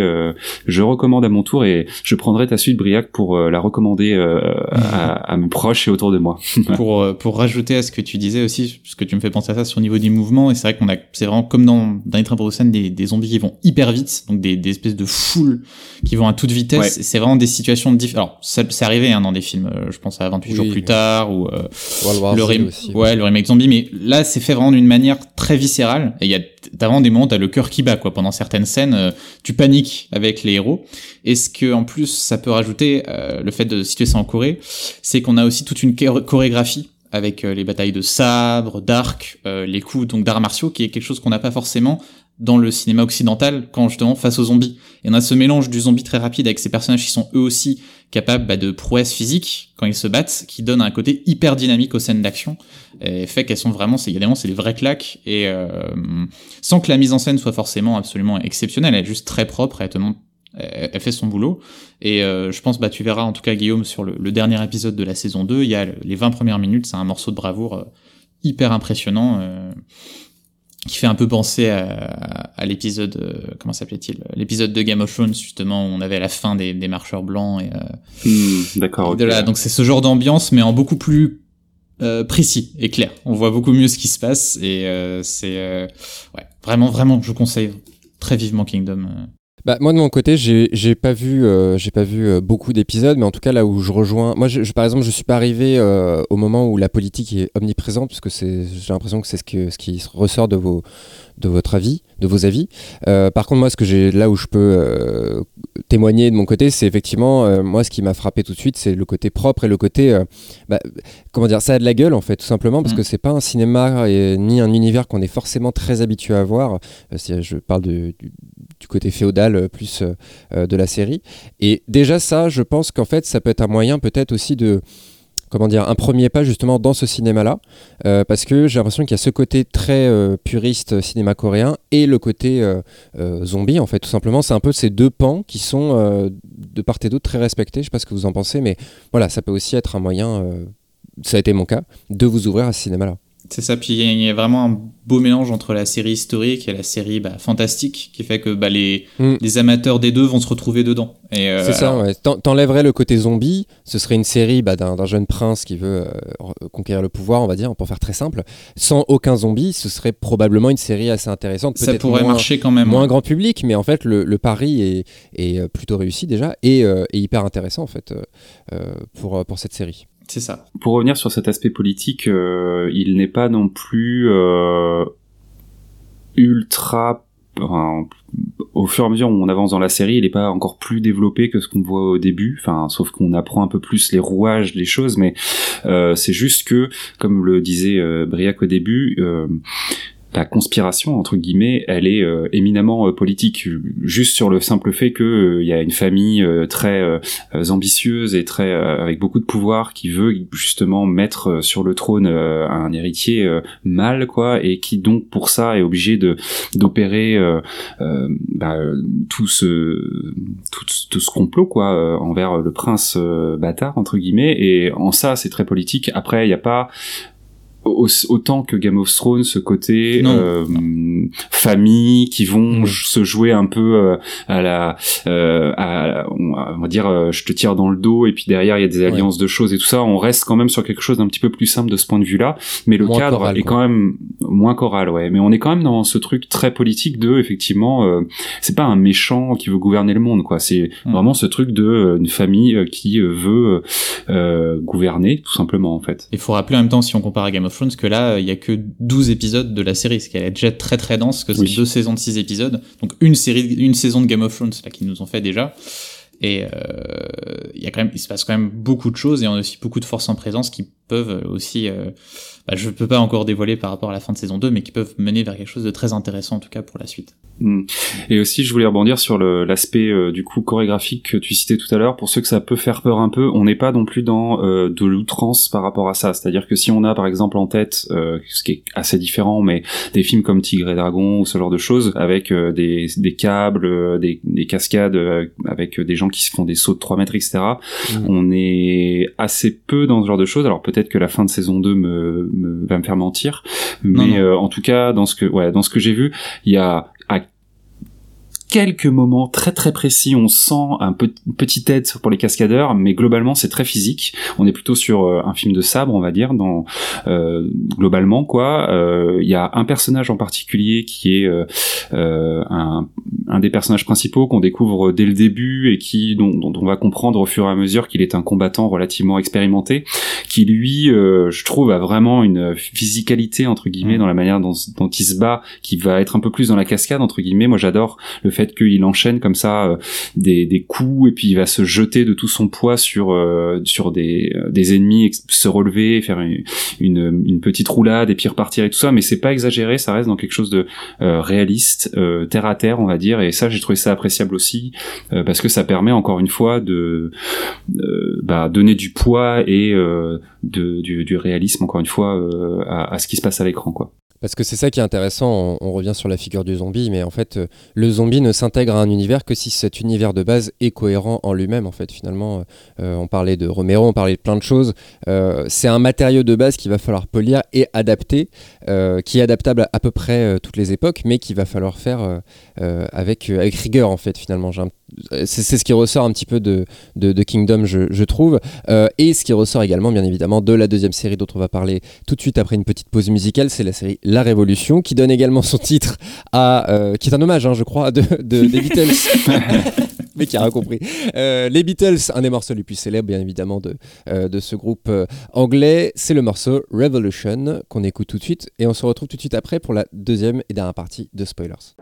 je recommande à mon tour et je prendrai ta suite Briac pour euh, la recommander euh, à, mes proches et autour de moi. pour euh, pour rajouter à ce que tu disais aussi, parce que tu me fais penser à ça sur le niveau du mouvement, et c'est vrai qu'on a, c'est vraiment comme dans dans les trains des, des zombies qui vont hyper vite, donc des, des espèces de foules qui vont à toute vitesse. C'est vraiment des situations différentes. Alors ça, c'est arrivé hein, dans des films, je pense à 28 jours plus tard ou le, aussi, ouais, le remake zombie, mais là c'est fait vraiment d'une manière très viscérale. Et il y a t'as vraiment des moments t'as le cœur qui bat quoi pendant certaines scènes, tu paniques avec les héros. Est-ce que en plus ça peut rajouter euh, le fait de situer ça en Corée, c'est qu'on a aussi toute une chorégraphie avec euh, les batailles de sabre, d'arc, euh, les coups donc d'arts martiaux, qui est quelque chose qu'on n'a pas forcément dans le cinéma occidental quand justement face aux zombies. Et on a ce mélange du zombie très rapide avec ces personnages qui sont eux aussi capables bah, de prouesses physiques quand ils se battent, qui donne un côté hyper dynamique aux scènes d'action, et fait qu'elles sont vraiment, c'est évidemment c'est des vraies claques et sans que la mise en scène soit forcément absolument exceptionnelle, elle est juste très propre, elle te fait son boulot. Et euh, je pense, bah, tu verras en tout cas, Guillaume, sur le, dernier épisode de la saison 2, il y a les 20 premières minutes, c'est un morceau de bravoure euh, hyper impressionnant, euh, qui fait un peu penser à, l'épisode, comment s'appelait-il L'épisode de Game of Thrones, justement, où on avait la fin des, marcheurs blancs. et hmm, D'accord. Donc c'est ce genre d'ambiance, mais en beaucoup plus précis et clair. On voit beaucoup mieux ce qui se passe, et c'est... ouais, vraiment, vraiment, je conseille très vivement Kingdom. Bah, moi de mon côté, j'ai pas vu, euh, j'ai pas vu euh, beaucoup d'épisodes, mais en tout cas là où je rejoins, moi je, par exemple, je suis pas arrivé euh, au moment où la politique est omniprésente, parce que j'ai l'impression que c'est ce qui ressort de vos de votre avis, de vos avis. Euh, par contre, moi, ce que j'ai là où je peux euh, témoigner de mon côté, c'est effectivement euh, moi ce qui m'a frappé tout de suite, c'est le côté propre et le côté, bah, comment dire, ça a de la gueule en fait, tout simplement parce Mm. que c'est pas un cinéma et, ni un univers qu'on est forcément très habitué à voir. Si je parle de- du, du côté féodal plus de la série. Et déjà ça, je pense qu'en fait, ça peut être un moyen peut-être aussi de comment dire, un premier pas justement dans ce cinéma-là, euh, parce que j'ai l'impression qu'il y a ce côté très euh, puriste cinéma coréen et le côté euh, zombie en fait, tout simplement. C'est un peu ces deux pans qui sont de part et d'autre très respectés. Je sais pas ce que vous en pensez, mais voilà, ça peut aussi être un moyen, ça a été mon cas, de vous ouvrir à ce cinéma-là. C'est ça, puis il y a- il y, a vraiment un beau mélange entre la série historique et la série bah, fantastique, qui fait que bah, les, Mm. les amateurs des deux vont se retrouver dedans. Euh, C'est ça, alors, ouais. T'en- T'enlèverais le côté zombie, ce serait une série bah, d'un jeune prince qui veut euh, conquérir le pouvoir, on va dire, pour faire très simple. Sans aucun zombie, ce serait probablement une série assez intéressante. ça pourrait moins- marcher quand même. Moins ouais. grand public, mais en fait, le, le pari est, est, euh, plutôt réussi déjà et, euh, hyper intéressant en fait pour, pour cette série. Pour revenir sur cet aspect politique, euh, il n'est pas non plus euh, ultra. au fur et à mesure où on avance dans la série, il n'est pas encore plus développé que ce qu'on voit au début. Enfin, sauf qu'on apprend un peu plus les rouages des choses, mais euh, c'est juste que, comme le disait euh, Briac au début. euh, la conspiration entre guillemets, elle est euh, éminemment euh, politique, juste sur le simple fait que euh, il y a une famille euh, très euh, euh, ambitieuse et très euh, avec beaucoup de pouvoir qui veut justement mettre euh, sur le trône euh, un héritier euh, mâle quoi et qui donc pour ça est obligé de d'opérer euh, euh, bah, euh, tout ce tout, tout ce complot quoi euh, envers le prince euh, bâtard entre guillemets. Et en ça c'est très politique. Après il y a pas autant que Game of Thrones ce côté euh, famille qui vont se jouer un peu euh, à la euh, à, on va dire euh, je te tire dans le dos et puis derrière il y a des alliances de choses et tout ça. On reste quand même sur quelque chose d'un petit peu plus simple de ce point de vue là mais le Moins cadre choral, est quoi. quand même moins choral ouais. Mais on est quand même dans ce truc très politique de effectivement euh, c'est pas un méchant qui veut gouverner le monde quoi. C'est Mm. vraiment ce truc de une famille qui veut euh, gouverner tout simplement en fait. Il faut rappeler en même temps, si on compare à Game of Thrones, que là, il y a que 12 épisodes de la série, ce qu'elle est déjà très très dense, que c'est Oui. deux saisons de 6 épisodes. Donc une série, une saison de Game of Thrones, là, qu'ils nous ont fait déjà. Et euh, il y a quand même, il se passe quand même beaucoup de choses et on a aussi beaucoup de forces en présence qui peuvent aussi, euh, bah, je peux pas encore dévoiler par rapport à la fin de saison 2, mais qui peuvent mener vers quelque chose de très intéressant en tout cas pour la suite. Mm. Et aussi, je voulais rebondir sur l'aspect euh, du coup chorégraphique que tu citais tout à l'heure. Pour ceux que ça peut faire peur un peu, on n'est pas non plus dans euh, de l'outrance par rapport à ça. C'est-à-dire que si on a par exemple en tête, euh, ce qui est assez différent, mais des films comme Tigre et Dragon ou ce genre de choses, avec euh, des, des câbles, des, des cascades, euh, avec des gens qui se font des sauts de 3 mètres, etc. Mm. On est assez peu dans ce genre de choses. Alors peut-être que la fin de saison 2 me, me- va me faire mentir, mais non. euh, en tout cas dans ce que ouais dans ce que j'ai vu, il y a quelques moments très très précis, on sent un peu, une petite aide pour les cascadeurs, mais globalement c'est très physique. On est plutôt sur euh, un film de sabre, on va dire, dans euh, globalement quoi. Euh, Il y a un personnage en particulier qui est euh, un, un des personnages principaux qu'on découvre dès le début et qui dont, dont on va comprendre au fur et à mesure qu'il est un combattant relativement expérimenté, qui lui, euh, je trouve, a vraiment une physicalité entre guillemets Mm. dans la manière dont, dont il se bat, qui va être un peu plus dans la cascade entre guillemets. Moi, j'adore le fait qu'il enchaîne comme ça euh, des, des coups et puis il va se jeter de tout son poids sur euh, sur des, euh, des ennemis, se relever, faire une, une, petite roulade et puis repartir et tout ça. Mais c'est pas exagéré, ça reste dans quelque chose de réaliste, terre à terre, on va dire. Et ça, j'ai trouvé ça appréciable aussi parce que ça permet encore une fois de bah, donner du poids et de, du, du réalisme encore une fois à, à ce qui se passe à l'écran, quoi. Parce que c'est ça qui est intéressant, on, revient sur la figure du zombie, mais en fait, euh, le zombie ne s'intègre à un univers que si cet univers de base est cohérent en lui-même, en fait, finalement. Euh, on parlait de Romero, on parlait de plein de choses. Euh, c'est un matériau de base qu'il va falloir polir et adapter, euh, qui est adaptable à, peu près euh, toutes les époques, mais qu'il va falloir faire euh, euh, avec, euh, avec rigueur, en fait, finalement. J'ai un- c'est ce qui ressort un petit peu de, de, Kingdom, je, je trouve, et ce qui ressort également, bien évidemment, de la deuxième série dont on va parler tout de suite après une petite pause musicale, c'est la série La Révolution, qui donne également son titre à, qui est un hommage, hein, je crois, de, de des Beatles. mais qui a rien compris. les Beatles, un des morceaux les plus célèbres, bien évidemment, de, de ce groupe anglais, c'est le morceau Revolution qu'on écoute tout de suite, et on se retrouve tout de suite après pour la deuxième et dernière partie de Spoilers.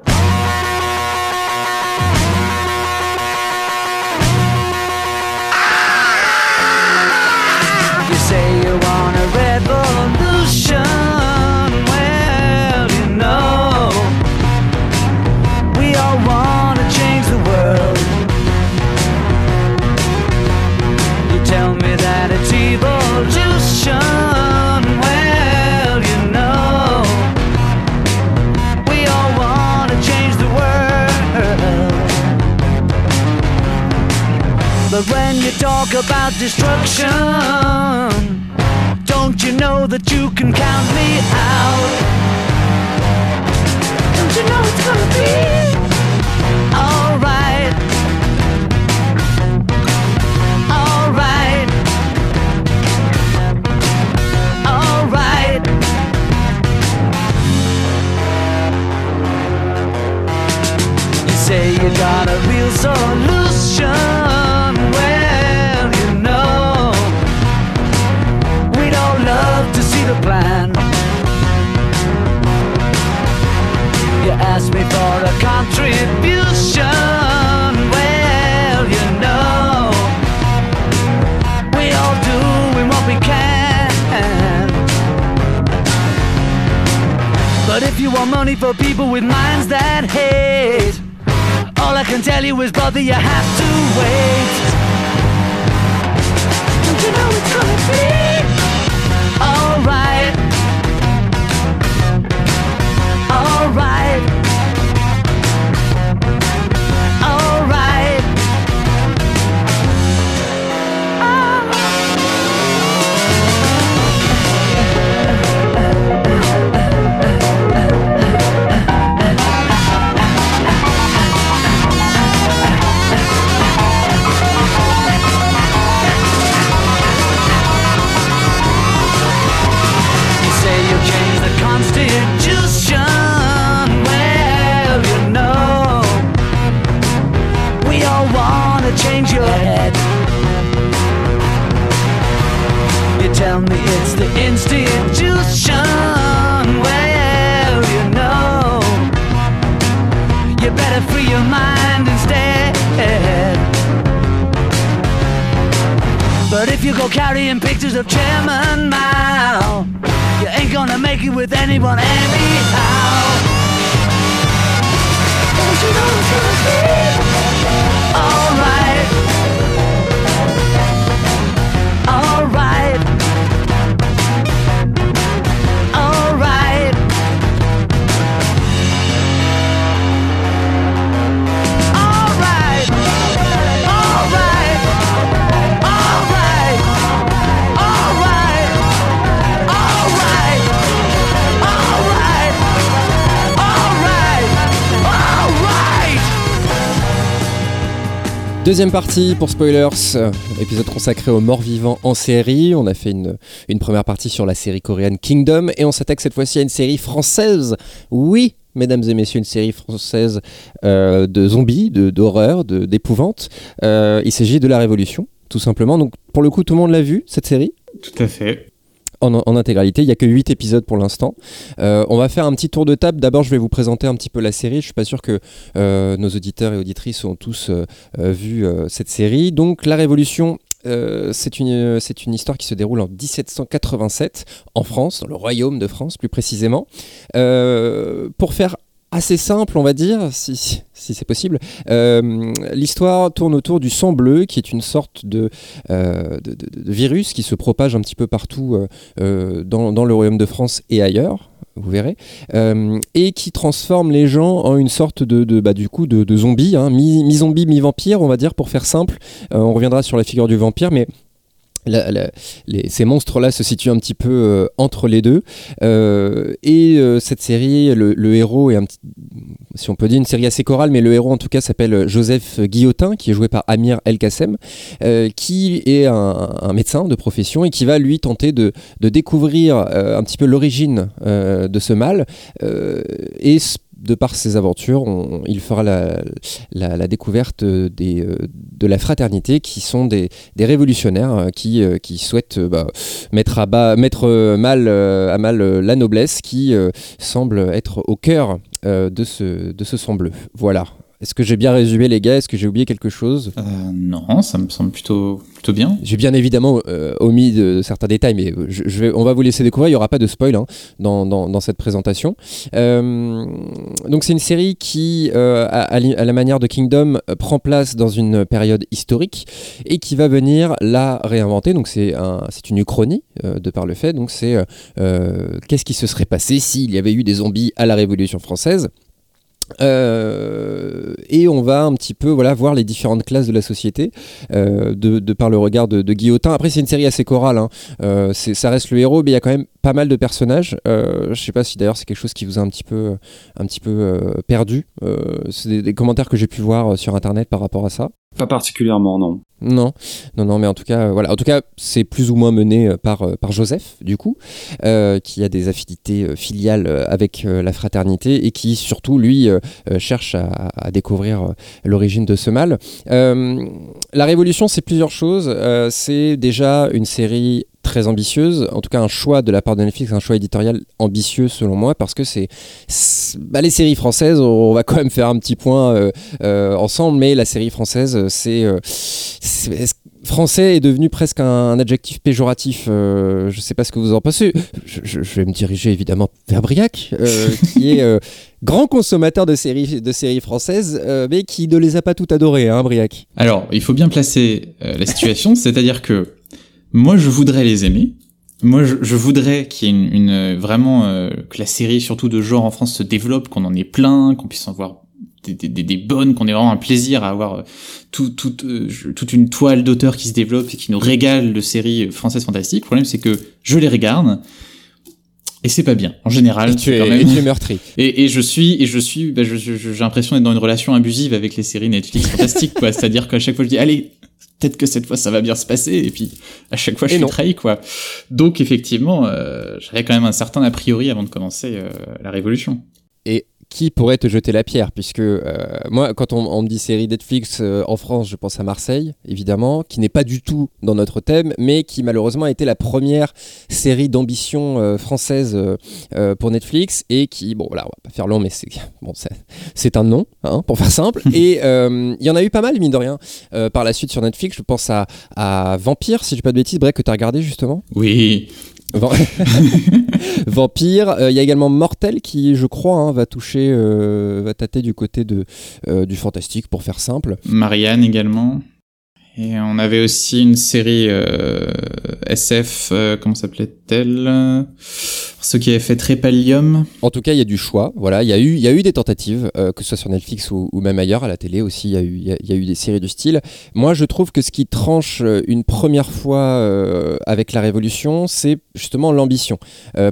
About destruction, don't you know that you can count me out? Don't you know it's gonna be alright? Alright. Alright. You say you got a real solution. Asked me for a contribution. Well, you know, we all doing what we can. But if you want money for people with minds that hate, all I can tell you is, brother, you have to wait. Don't you know it's gonna be? Deuxième partie pour Spoilers, euh, épisode consacré aux morts vivants en série. On a fait une, une première partie sur la série coréenne Kingdom et on s'attaque cette fois-ci à une série française. Oui, mesdames et messieurs, une série française euh, de zombies, d'horreur, de, d'épouvante. Euh, il s'agit de La Révolution, tout simplement. Donc pour le coup, tout le monde l'a vu, cette série? Tout à fait en, intégralité. Il n'y a que 8 épisodes pour l'instant. Euh, on va faire un petit tour de table. D'abord, je vais vous présenter un petit peu la série. Je suis pas sûr que euh, nos auditeurs et auditrices ont tous euh, vu cette série. Donc, La Révolution. c'est une, une histoire qui se déroule en 1787 en France, dans le royaume de France plus précisément. pour faire assez simple, on va dire, si, si c'est possible. Euh, l'histoire tourne autour du sang bleu, qui est une sorte de, euh, de, virus qui se propage un petit peu partout euh, dans, le royaume de France et ailleurs. Vous verrez, et qui transforme les gens en une sorte de, bah, du coup, de, zombies, hein, mi-zombie, mi-vampire, on va dire, pour faire simple. on reviendra sur la figure du vampire, mais ces monstres-là se situent un petit peu euh, entre les deux. Euh, et euh, cette série, le, héros est un petit, si on peut dire une série assez chorale, mais le héros en tout cas s'appelle Joseph Guillotin, qui est joué par Amir El Kassem, qui est un, médecin de profession et qui va lui tenter de, découvrir un petit peu l'origine de ce mal et de par ses aventures, il fera la, découverte euh, de la fraternité, qui sont des, révolutionnaires euh, qui, euh, qui souhaitent bah, mettre, à mal la noblesse qui semble être au cœur de, ce, de ce sang bleu. Voilà. Est-ce que j'ai bien résumé les gars? Est-ce que j'ai oublié quelque chose? Euh, Non, ça me semble plutôt, plutôt bien. J'ai bien évidemment euh, omis de, certains détails, mais je, vais, on va vous laisser découvrir. Il n'y aura pas de spoil hein, dans, dans, cette présentation. Euh, donc c'est une série qui, à, la manière de Kingdom, prend place dans une période historique et qui va venir la réinventer. Donc c'est un, une uchronie de par le fait. Donc c'est qu'est-ce qui se serait passé s'il y avait eu des zombies à la Révolution française? Euh, et on va un petit peu voilà voir les différentes classes de la société euh, de, par le regard de, Guillotin. Après c'est une série assez chorale, hein. euh, ça reste le héros, mais il y a quand même pas mal de personnages. je sais pas si d'ailleurs c'est quelque chose qui vous a un petit peu, un petit peu perdu. c'est des, commentaires que j'ai pu voir sur internet par rapport à ça. Pas particulièrement, non. Non, non, non, mais en tout cas, voilà. En tout cas, c'est plus ou moins mené euh, par, euh, par Joseph, du coup, euh, qui a des affinités filiales avec la fraternité et qui, surtout, lui, cherche à découvrir l'origine de ce mal. la Révolution, c'est plusieurs choses. c'est déjà une série très ambitieuse, en tout cas un choix de la part de Netflix, un choix éditorial ambitieux selon moi, parce que c'est bah, les séries françaises, on va quand même faire un petit point euh, euh, ensemble, mais la série française, c'est euh, français est devenu presque un, adjectif péjoratif. je ne sais pas ce que vous en pensez. Je, vais me diriger évidemment vers Briac, qui est grand consommateur de séries, de séries françaises, mais qui ne les a pas toutes adorées, hein, Briac. Alors, il faut bien placer la situation, c'est-à-dire que moi, je voudrais les aimer. Moi, je, voudrais qu'il y ait une, vraiment euh, que la série, surtout de genre en France, se développe, qu'on en ait plein, qu'on puisse en voir des, des, des bonnes, qu'on ait vraiment un plaisir à avoir euh, tout, tout, euh, toute une toile d'auteurs qui se développe et qui nous régale de séries françaises fantastiques. Le problème, c'est que je les regarde et c'est pas bien en général. Et tu, es, quand même... tu es meurtri. Et, et, je suis et je suis, bah, j'ai l'impression d'être dans une relation abusive avec les séries Netflix fantastiques, quoi. C'est-à-dire qu'à chaque fois je dis allez, peut-être que cette fois ça va bien se passer et puis à chaque fois je suis trahi quoi. Donc effectivement, euh, j'avais quand même un certain a priori avant de commencer euh, la révolution. Qui pourrait te jeter la pierre Puisque euh, moi, quand on, me dit série Netflix euh, en France, je pense à Marseille, évidemment, qui n'est pas du tout dans notre thème, mais qui malheureusement a été la première série d'ambition euh, française pour Netflix et qui, bon voilà, on va pas faire long, mais c'est bon, c'est un nom, hein, pour faire simple. et il y en a eu pas mal, mine de rien, par la suite sur Netflix. Je pense à, à Vampire, si je dis pas de bêtises, bref, que tu as regardé justement? Oui. Vampire. Il euh, y a également Mortel qui, je crois, hein, va toucher, euh, va tâter du côté euh, du fantastique pour faire simple. Marianne également. Et on avait aussi une série euh, SF, euh, comment s'appelait-elle? Ce qui avait fait Trépalium. En tout cas, il y a du choix. Voilà, il y a eu, il y a eu des tentatives, euh, que ce soit sur Netflix ou, même ailleurs, à la télé aussi. Il y a eu, il y a, eu des séries de style. Moi, je trouve que ce qui tranche une première fois avec la Révolution, c'est justement l'ambition,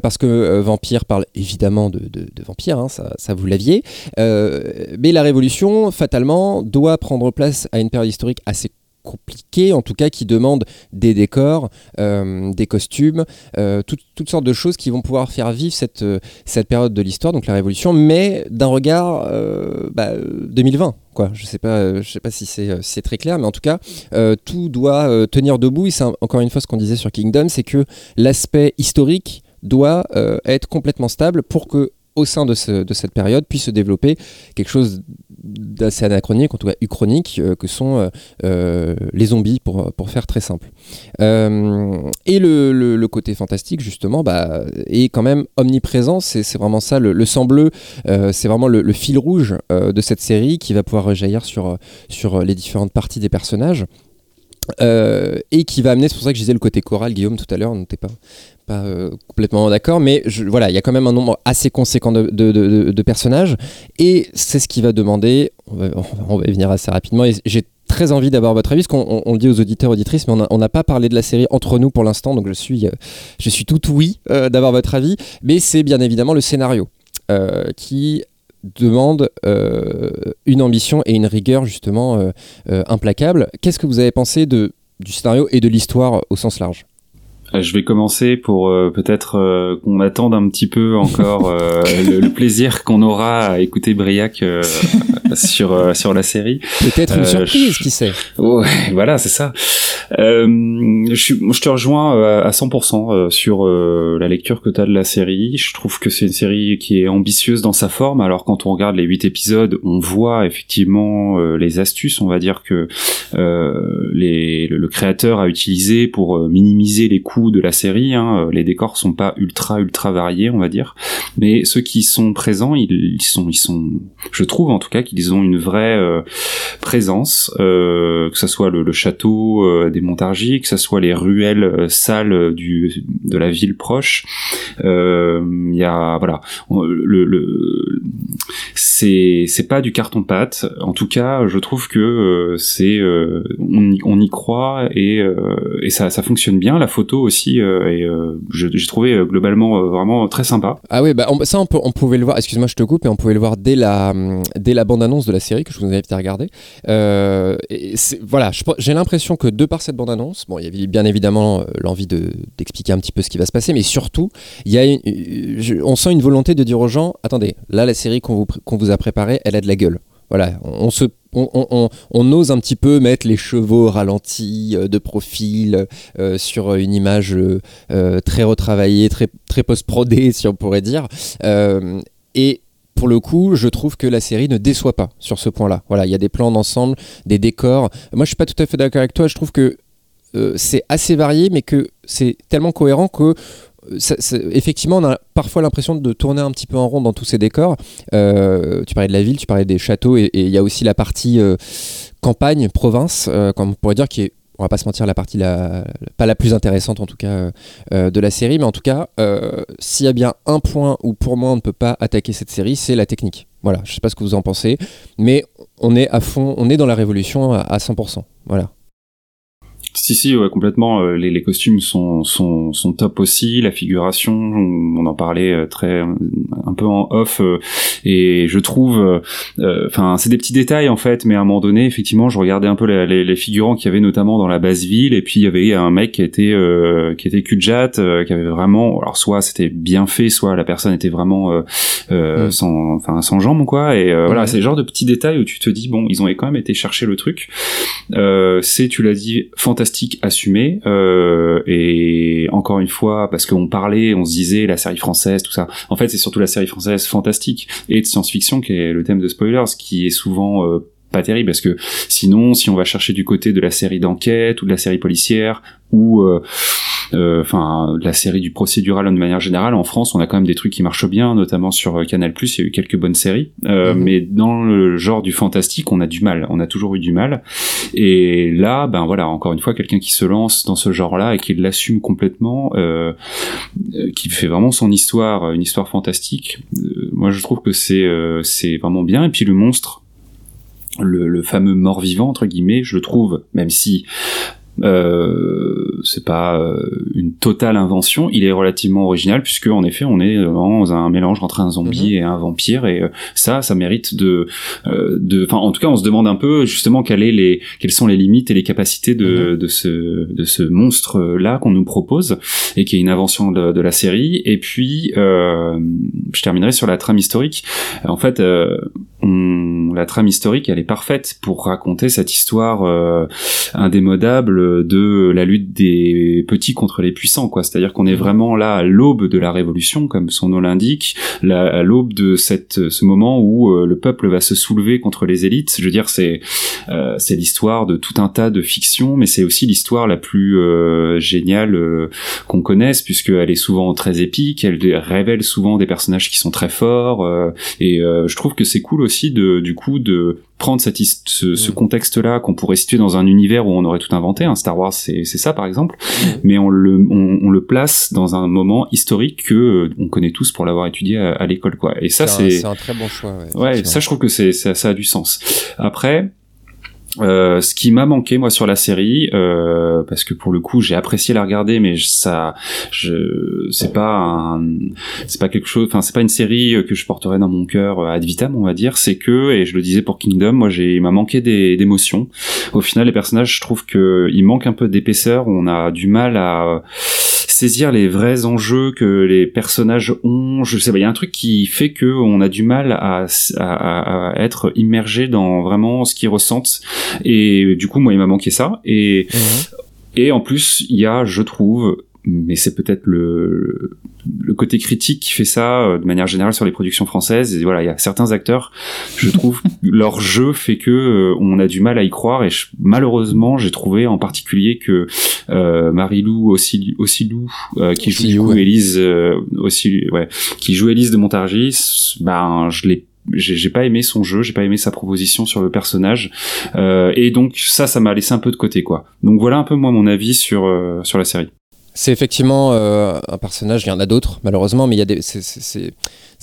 parce que Vampire parle évidemment de, Vampire, hein, ça, ça, vous l'aviez, mais la Révolution, fatalement, doit prendre place à une période historique assez compliqué, en tout cas qui demande des décors, euh, des costumes, euh, toutes sortes de choses qui vont pouvoir faire vivre cette, euh, période de l'histoire, donc la Révolution, mais d'un regard 2020. Bah, quoi. Je je sais pas si c'est très clair, mais en tout cas, tout doit tenir debout. Et c'est encore une fois ce qu'on disait sur Kingdom, c'est que l'aspect historique doit être complètement stable pour que au sein de, cette période puisse se développer quelque chose d'assez anachronique, en tout cas uchronique, euh, que sont euh, euh, les zombies, pour, pour faire très simple. et le, côté fantastique, justement, bah, est quand même omniprésent. C'est vraiment ça, le, sang bleu, c'est vraiment le, fil rouge de cette série qui va pouvoir rejaillir sur, sur les différentes parties des personnages. Et qui va amener, c'est pour ça que je disais le côté choral, Guillaume, tout à l'heure, n'était pas, pas euh, complètement d'accord, mais voilà, il y a quand même un nombre assez conséquent de, de, personnages, et c'est ce qui va demander, on va, y venir assez rapidement, et j'ai très envie d'avoir votre avis, parce qu'on on, le dit aux auditeurs, auditrices, mais on n'a pas parlé de la série entre nous pour l'instant, donc je suis, je suis tout oui d'avoir votre avis, mais c'est bien évidemment le scénario qui demande une ambition et une rigueur justement implacable. Qu'est-ce que vous avez pensé du scénario et de l'histoire au sens large? euh, je vais commencer pour euh, peut-être euh, qu'on attende un petit peu encore le, plaisir qu'on aura à écouter Briac sur sur la série. Peut-être une surprise, qui sait? Ouais, voilà, c'est ça. je, je te rejoins à 100% sur la lecture que tu as de la série. Je trouve que c'est une série qui est ambitieuse dans sa forme. Alors quand on regarde les huit épisodes, on voit effectivement les astuces, on va dire que les, le, le, créateur a utilisé pour minimiser les coûts de la série. Hein. Les décors sont pas ultra ultra variés, on va dire, mais ceux qui sont présents, ils, sont, ils je trouve en tout cas qu'ils ont une vraie euh, présence, euh, que ce soit le, château euh, des Montargis, que ce soit les ruelles sales du de la ville proche. Il y a voilà, le c'est c'est pas du carton pâte. En tout cas, je trouve que c'est on, on, y croit et et ça ça fonctionne bien. La photo aussi euh, et euh, j'ai trouvé euh, globalement vraiment très sympa. Ah oui, bah ça on, pouvait le voir. Excuse-moi, je te coupe, mais on pouvait le voir dès la dès la bande annonce de la série que je vous invite à regarder. Voilà, j'ai l'impression que de par cette bande annonce, bon, il y avait bien évidemment l'envie de d'expliquer un petit peu ce qui va se passer, mais surtout, il y a on sent une volonté de dire aux gens, attendez, là la série qu'on vous qu'on vous a préparée, elle a de la gueule. Voilà, on, se on, ose un petit peu mettre les chevaux ralentis euh, de profil euh, sur une image euh, très retravaillée, très, très post-prodée, si on pourrait dire. et pour le coup, je trouve que la série ne déçoit pas sur ce point-là. Voilà, il y a des plans d'ensemble, des décors. Moi, je suis pas tout à fait d'accord avec toi. Je trouve que c'est assez varié, mais que c'est tellement cohérent que effectivement, on a parfois l'impression de tourner un petit peu en rond dans tous ces décors. Euh, tu parlais de la ville, tu parlais des châteaux, et il y a aussi la partie euh, campagne, province, euh, comme on pourrait dire, qui est on va pas se mentir, la partie pas la plus intéressante en tout cas de la série, mais en tout cas, s'il y a bien un point où pour moi on ne peut pas attaquer cette série, c'est la technique. Voilà, je sais pas ce que vous en pensez, mais on est à fond, on est dans la révolution à, à 100%. Voilà. Si si ouais, complètement euh, les, les, costumes sont, sont sont top aussi la figuration on, en parlait euh, très un peu en off euh, et je trouve enfin c'est des petits détails en fait mais à un moment donné effectivement je regardais un peu les, les, figurants qu'il y avait notamment dans la base ville et puis il y avait un mec qui était qui était cul qui avait vraiment alors soit c'était bien fait soit la personne était vraiment mm. sans enfin sans jambes quoi et voilà c'est le genre de petits détails où tu te dis bon ils ont quand même été chercher le truc c'est tu l'as dit fantastique assumé euh, et encore une fois parce qu'on parlait on se disait la série française tout ça. En fait c'est surtout la série française fantastique et de science-fiction qui est le thème de spoilers qui est souvent euh, pas terrible parce que sinon si on va chercher du côté de la série d'enquête ou de la série policière ou euh, enfin la série du procédural de manière générale en France on a quand même des trucs qui marchent bien notamment sur euh, Canal il y a eu quelques bonnes séries. Euh, mhm. mais dans le genre du fantastique on a du mal. On a toujours eu du mal. Et là ben voilà encore une fois quelqu'un qui se lance dans ce genre là et qui l'assume complètement euh, qui fait vraiment son histoire une histoire fantastique moi je trouve que c'est c'est vraiment bien. Et puis le monstre le, le, fameux mort-vivant entre guillemets, je trouve, même si euh, c'est pas euh, une totale invention, il est relativement original puisque en effet on est dans un mélange entre un zombie mhm. et un vampire et euh, ça, ça mérite de, de, enfin en tout cas on se demande un peu justement quelles, est les, quelles sont les limites et les capacités de, mhm. de ce, de ce monstre là qu'on nous propose et qui est une invention de, de la série. Et puis je terminerai sur la trame historique. En fait, on, la trame historique elle est parfaite pour raconter cette histoire indémodable de la lutte des petits contre les puissants, quoi. C'est-à-dire qu'on est vraiment là à l'aube de la révolution, comme son nom l'indique, à l'aube de cette, ce moment où euh, le peuple va se soulever contre les élites. Je veux dire, c'est euh, c'est l'histoire de tout un tas de fictions, mais c'est aussi l'histoire la plus euh, géniale qu'on connaisse, puisqu'elle est souvent très épique, elle révèle souvent des personnages qui sont très forts, et je trouve que c'est cool aussi de du coup de prendre cette, ce, ce contexte-là qu'on pourrait situer dans un univers où on aurait tout inventé. Hein, Star Wars, c'est ça par exemple, mais on le, on, on, le place dans un moment historique que euh, on connaît tous pour l'avoir étudié à, à l'école, quoi. Et ça, c'est c'est un très bon choix. Ouais, ouais ça, je trouve que c'est ça, ça a du sens. Après, Euh, ce qui m'a manqué moi sur la série, euh, parce que pour le coup j'ai apprécié la regarder, mais ça, je, c'est pas c'est pas quelque chose, enfin c'est pas une série que je porterai dans mon cœur ad vitam, on va dire. C'est que, et je le disais pour Kingdom, moi j'ai, m'a manqué d'émotions. Au final, les personnages, je trouve que il manque un peu d'épaisseur. On a du mal à saisir les vrais enjeux que les personnages ont. Je sais pas, il y a un truc qui fait que on a du mal à, à, à être immergé dans vraiment ce qu'ils ressentent. Et du coup, moi, il m'a manqué ça. Et mhm. et en plus, il y a, je trouve, mais c'est peut-être le, le côté critique qui fait ça euh, de manière générale sur les productions françaises. Et voilà, il y a certains acteurs, je trouve, leur jeu fait que euh, on a du mal à y croire. Et malheureusement, j'ai trouvé en particulier que euh, Marie-Lou aussi euh, qui joue du coup Élise aussi, ouais, qui joue Élise de Montargis, ben je l'ai j'ai pas aimé son jeu, j'ai pas aimé sa proposition sur le personnage, euh, et donc ça, ça m'a laissé un peu de côté, quoi. Donc voilà un peu moi mon avis sur sur la série. C'est effectivement euh, un personnage, il y en a d'autres malheureusement, mais il y a des, c'est,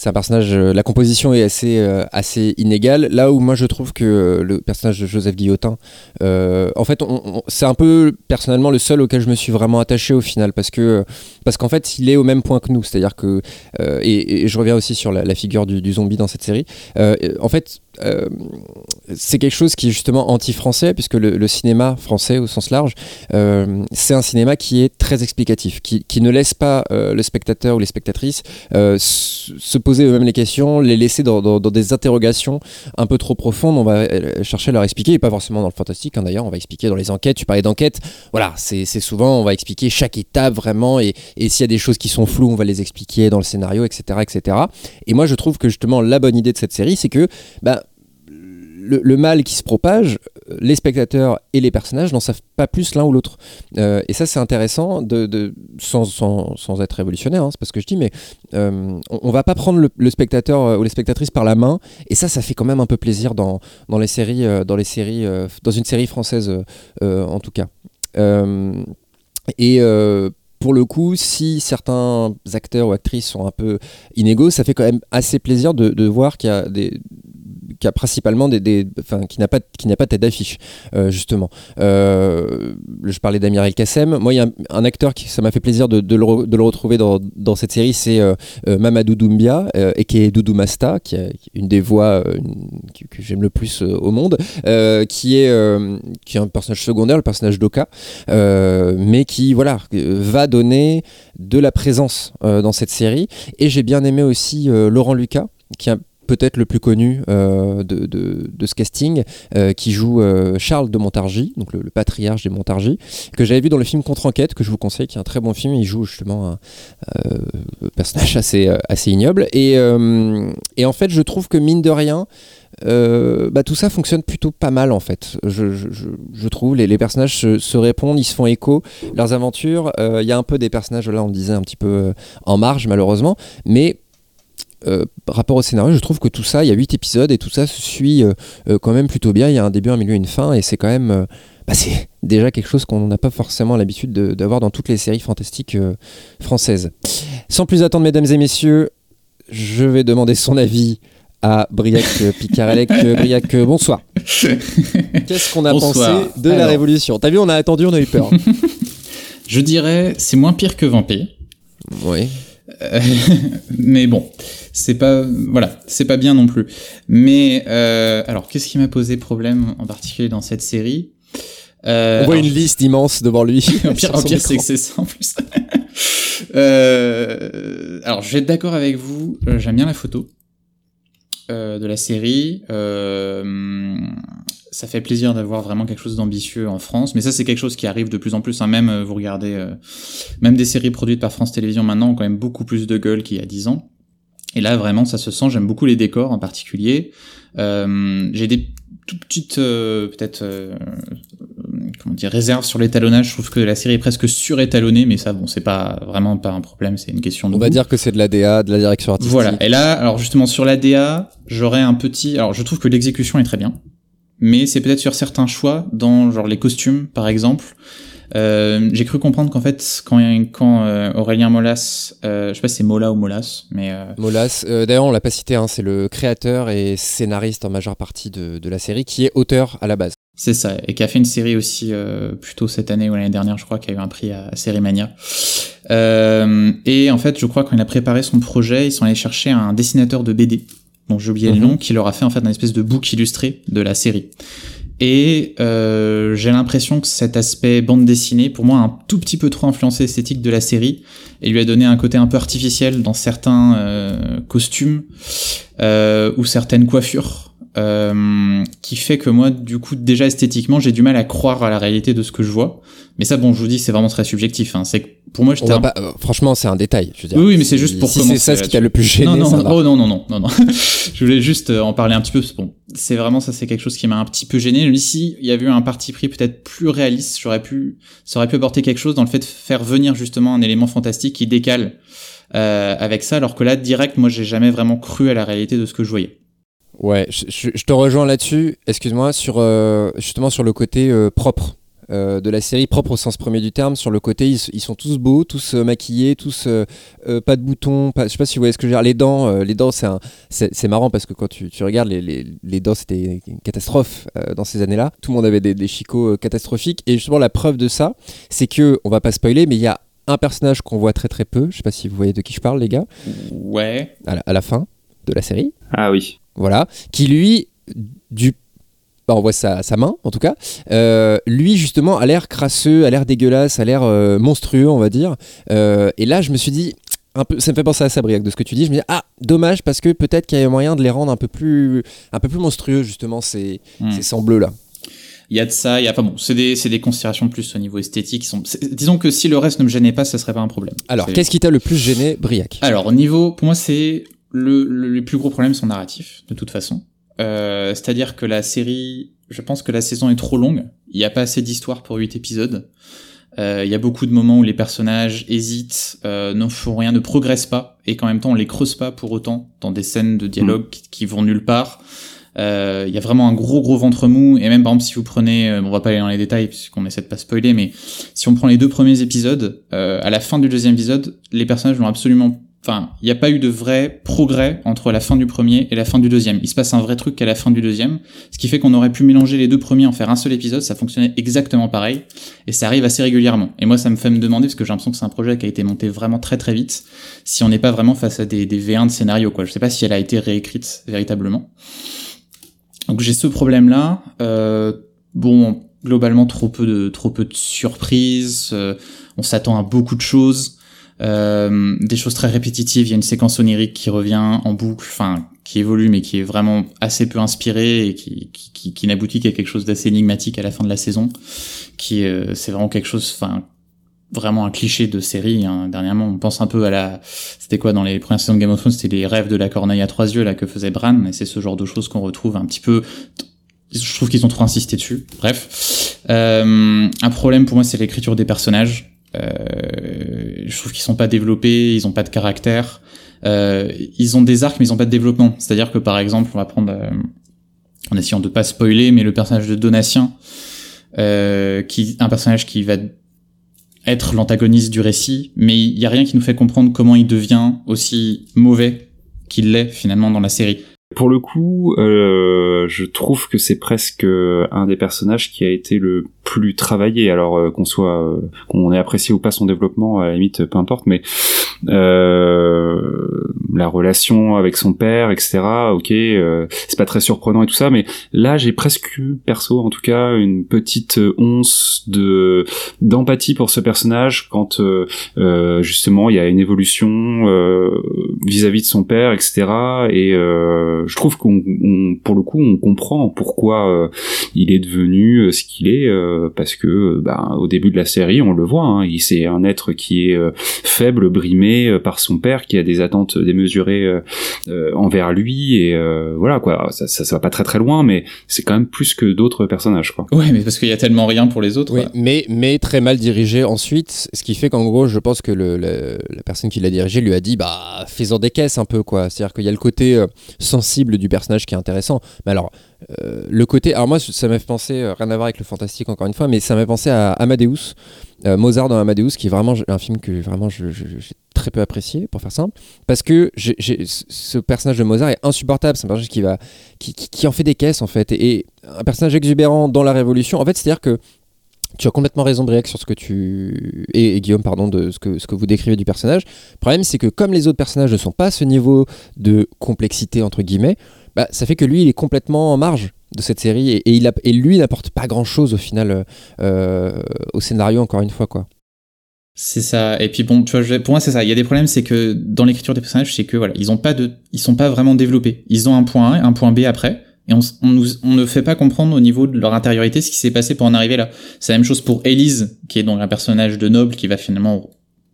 un personnage, euh, la composition est assez, euh, assez inégale. Là où moi je trouve que le personnage de Joseph Guillotin, en fait, c'est un peu personnellement le seul auquel je me suis vraiment attaché au final, parce que parce qu'en fait il est au même point que nous, c'est-à-dire que, et, je reviens aussi sur la, figure du, zombie dans cette série, en fait euh, c'est quelque chose qui est justement anti-français, puisque le, cinéma français au sens large, euh, c'est un cinéma qui est très explicatif, qui, ne laisse pas euh, le spectateur ou les spectatrices se poser eux-mêmes les questions, les laisser dans, des interrogations un peu trop profondes. On va chercher à leur expliquer, et pas forcément dans le fantastique hein, d'ailleurs, on va expliquer dans les enquêtes. Tu parlais d'enquête, voilà, c'est souvent, on va expliquer chaque étape vraiment, et, et s'il y a des choses qui sont floues, on va les expliquer dans le scénario, etc. etc. Et moi je trouve que justement la bonne idée de cette série, c'est que bah, le, mal qui se propage, euh, les spectateurs et les personnages n'en savent pas plus l'un ou l'autre. Euh, et ça, c'est intéressant, sans, être révolutionnaire, hein, c'est pas ce que je dis, mais euh, on, va pas prendre le, spectateur ou les spectatrices par la main. Et ça, ça fait quand même un peu plaisir dans, les séries, dans les séries, dans une série française en tout cas. et pour le coup, si certains acteurs ou actrices sont un peu inégaux, ça fait quand même assez plaisir de voir qu'il y a des, qui a principalement des, des enfin, qui n'a pas qui n'a pas tête d'affiche euh, justement. Euh, je parlais d'Amir El Kassem. Moi, il y a un, acteur qui ça m'a fait plaisir de, le, de, le, retrouver dans, dans cette série, c'est euh, Mamadou Doumbia et qui est Doudou Masta, qui est une des voix que, j'aime le plus au monde, qui est qui est un personnage secondaire, le personnage d'Oka, mais qui voilà va donner de la présence dans cette série. Et j'ai bien aimé aussi Laurent Lucas qui a peut-être le plus connu euh, de, de, ce casting, euh, qui joue euh, Charles de Montargis, donc le, patriarche des Montargis, que j'avais vu dans le film Contre-enquête, que je vous conseille, qui est un très bon film. Il joue justement un personnage assez, assez ignoble. Et, et, en fait, je trouve que mine de rien, bah, tout ça fonctionne plutôt pas mal en fait. Je, je, trouve les, les personnages se, se, répondent, ils se font écho, leurs aventures. Il y a un peu des personnages là, on le disait un petit peu en marge malheureusement, mais euh, rapport au scénario, je trouve que tout ça, il y a 8 épisodes et tout ça se suit euh, euh, quand même plutôt bien. Il y a un début, un milieu, une fin et c'est quand même. Bah, c'est déjà quelque chose qu'on n'a pas forcément l'habitude d'avoir dans toutes les séries fantastiques françaises. Sans plus attendre, mesdames et messieurs, je vais demander son avis à Briac Picarelec. Briac, bonsoir. Qu'est-ce qu'on a pensé de la Révolution? T'as vu, on a attendu, on a eu peur. je dirais, c'est moins pire que Vampire. Oui. mais bon, c'est pas voilà, c'est pas bien non plus. Mais euh, alors, qu'est-ce qui m'a posé problème en particulier dans cette série? Euh, On voit une liste immense devant lui. pire, pire c'est que c'est ça en plus. euh, alors, je vais être d'accord avec vous. Euh, j'aime bien la photo euh, de la série. Euh, ça fait plaisir d'avoir vraiment quelque chose d'ambitieux en France, mais ça c'est quelque chose qui arrive de plus en plus. Hein. Même euh, vous regardez, même des séries produites par France Télévisions maintenant ont quand même beaucoup plus de gueule qu'il y a 10 ans. Et là vraiment ça se sent. J'aime beaucoup les décors en particulier. J'ai des tout petites peut-être comment dire réserves sur l'étalonnage. Je trouve que la série est presque surétalonnée, mais ça bon c'est pas vraiment pas un problème. C'est une question de. On va dire que c'est de la DA, de la direction artistique. Voilà. Et là alors justement sur la DA, j'aurais un petit. Alors je trouve que l'exécution est très bien mais c'est peut-être sur certains choix, dans genre les costumes par exemple. Euh, j'ai cru comprendre qu'en fait, quand, quand euh, Aurélien Molas, euh, je sais pas si c'est Mola ou Molas, mais euh, Molas. D'ailleurs, on l'a pas cité, hein, c'est le créateur et scénariste en majeure partie de, de, la série, qui est auteur à la base. C'est ça, et qui a fait une série aussi euh, plutôt cette année ou l'année dernière, je crois, qui a eu un prix à, Série Mania. Euh, et en fait, je crois quand il a préparé son projet, ils sont allés chercher un dessinateur de BD, dont j'ai oublié le mhm. nom, qui leur a fait en fait une espèce de book illustré de la série. Et euh, j'ai l'impression que cet aspect bande dessinée, pour moi, a un tout petit peu trop influencé l'esthétique de la série et lui a donné un côté un peu artificiel dans certains euh, costumes euh, ou certaines coiffures. Euh, qui fait que moi, du coup, déjà esthétiquement, j'ai du mal à croire à la réalité de ce que je vois. Mais ça, bon, je vous dis, c'est vraiment très subjectif. Hein. C'est pour moi, un... pas, euh, franchement, c'est un détail. Je veux dire. Oui, oui, mais c'est juste pour si c'est ça ce qui t'a le plus gêné. Non, non, oh, non, non, non, non, non. je voulais juste euh, en parler un petit peu. Bon, c'est vraiment ça, c'est quelque chose qui m'a un petit peu gêné. Ici, il y avait eu un parti pris peut-être plus réaliste. J'aurais pu, ça aurait pu apporter quelque chose dans le fait de faire venir justement un élément fantastique qui décale euh, avec ça, alors que là, direct, moi, j'ai jamais vraiment cru à la réalité de ce que je voyais. Ouais, je, te rejoins là-dessus, excuse-moi, sur, euh, justement sur le côté euh, propre euh, de la série, propre au sens premier du terme, sur le côté, ils, sont tous beaux, tous maquillés, tous pas de boutons, pas, je sais pas si vous voyez ce que je veux dire, les dents, les dents c'est marrant parce que quand tu, tu regardes, les, les, les dents c'était une catastrophe dans ces années-là, tout le monde avait des, des chicots catastrophiques, et justement la preuve de ça, c'est que, on va pas spoiler, mais il y a un personnage qu'on voit très très peu, je sais pas si vous voyez de qui je parle les gars. Ouais. à la fin de la série. Ah oui. Voilà, qui lui, du bah, on voit sa, main en tout cas. Euh, lui justement a l'air crasseux, a l'air dégueulasse, a l'air euh, monstrueux on va dire. Euh, et là je me suis dit, un peu, ça me fait penser à Sabriac de ce que tu dis. Je me dis ah dommage parce que peut-être qu'il y a moyen de les rendre un peu plus, un peu plus monstrueux justement ces, hmm. ces sangs bleus là. Il y a de ça, il y a pas bon, c'est des, des, considérations plus au niveau esthétique. Sont, disons que si le reste ne me gênait pas, ça serait pas un problème. Alors qu'est-ce qui t'a le plus gêné, Briac? Alors au niveau, pour moi c'est le, le, les plus gros problèmes sont narratifs, de toute façon. Euh, C'est-à-dire que la série, je pense que la saison est trop longue. Il n'y a pas assez d'histoire pour 8 épisodes. Euh, il y a beaucoup de moments où les personnages hésitent, euh, ne font rien, ne progressent pas, et qu'en même temps on les creuse pas pour autant dans des scènes de dialogue mm. qui, vont nulle part. Euh, il y a vraiment un gros gros ventre mou, et même par exemple si vous prenez, euh, on va pas aller dans les détails puisqu'on essaie de pas spoiler, mais si on prend les deux premiers épisodes, euh, à la fin du deuxième épisode, les personnages n'ont absolument Enfin, il n'y a pas eu de vrai progrès entre la fin du premier et la fin du deuxième. Il se passe un vrai truc qu'à la fin du deuxième, ce qui fait qu'on aurait pu mélanger les deux premiers en faire un seul épisode, ça fonctionnait exactement pareil, et ça arrive assez régulièrement. Et moi, ça me fait me demander, parce que j'ai l'impression que c'est un projet qui a été monté vraiment très très vite, si on n'est pas vraiment face à des, des V1 de scénario, quoi. Je sais pas si elle a été réécrite véritablement. Donc j'ai ce problème-là. Euh, bon, globalement, trop peu de trop peu de surprises. Euh, on s'attend à beaucoup de choses. Euh, des choses très répétitives. Il y a une séquence onirique qui revient en boucle, enfin qui évolue mais qui est vraiment assez peu inspirée et qui, qui, qui, n'aboutit qu'à quelque chose d'assez énigmatique à la fin de la saison. Qui euh, c'est vraiment quelque chose, enfin vraiment un cliché de série. Hein. Dernièrement, on pense un peu à la, c'était quoi dans les premières saisons de Game of Thrones, c'était les rêves de la corneille à trois yeux là que faisait Bran, et c'est ce genre de choses qu'on retrouve un petit peu. Je trouve qu'ils ont trop insisté dessus. Bref, euh, un problème pour moi, c'est l'écriture des personnages. Euh, je trouve qu'ils sont pas développés, ils ont pas de caractère. Euh, ils ont des arcs, mais ils ont pas de développement. C'est-à-dire que par exemple, on va prendre, euh, en essayant de pas spoiler, mais le personnage de Donatien, qui un personnage qui va être l'antagoniste du récit, mais il y a rien qui nous fait comprendre comment il devient aussi mauvais qu'il l'est finalement dans la série. Pour le coup, euh, je trouve que c'est presque un des personnages qui a été le plus travaillé. Alors euh, qu'on soit, euh, qu'on ait apprécié ou pas son développement, à la limite, peu importe. Mais euh, la relation avec son père, etc. Ok, euh, c'est pas très surprenant et tout ça, mais là j'ai presque eu, perso en tout cas, une petite once de d'empathie pour ce personnage quand euh, justement il y a une évolution vis-à-vis de son père, etc. Et je trouve qu'on, pour le coup, on comprend pourquoi il est devenu ce qu'il est, parce que, ben, au début de la série, on le voit, hein, il c'est un être qui est faible, brimé euh, par son père qui a des attentes démesurées euh, euh, envers lui et voilà quoi. Ça, ça, va pas très très loin mais c'est quand même plus que d'autres personnages quoi. Ouais mais parce qu'il y a tellement rien pour les autres mais mais très mal dirigé ensuite ce qui fait qu'en gros je pense que le, la personne qui l'a dirigé lui a dit bah fais-en des caisses un peu quoi. C'est à dire qu'il y a le côté sensible du personnage qui est intéressant mais alors le côté alors moi ça m'a fait penser rien à voir avec le fantastique encore une fois mais ça m'a pensé à Amadeus Mozart dans Amadeus qui est vraiment un film que vraiment j'ai très peu apprécié, pour faire simple, parce que ce personnage de Mozart est insupportable. C'est un personnage qui, va, qui, qui- en fait des caisses, en fait. Et un personnage exubérant dans la Révolution, en fait, c'est-à-dire que tu as complètement raison, Briac, sur ce que tu. Et, et Guillaume, pardon, de ce que, ce que vous décrivez du personnage. Le problème, c'est que comme les autres personnages ne sont pas à ce niveau de complexité, entre guillemets, bah, ça fait que lui, il est complètement en marge de cette série et, et il a- et lui n'apporte pas grand chose au final euh, au scénario, encore une fois, quoi. C'est ça. Et puis bon, tu vois, je pour moi c'est ça. Il y a des problèmes, c'est que dans l'écriture des personnages, c'est que voilà, ils ont pas de, ils sont pas vraiment développés. Ils ont un point A, un point B après, et on, on nous, on ne fait pas comprendre au niveau de leur intériorité ce qui s'est passé pour en arriver là. C'est la même chose pour Élise, qui est donc un personnage de noble qui va finalement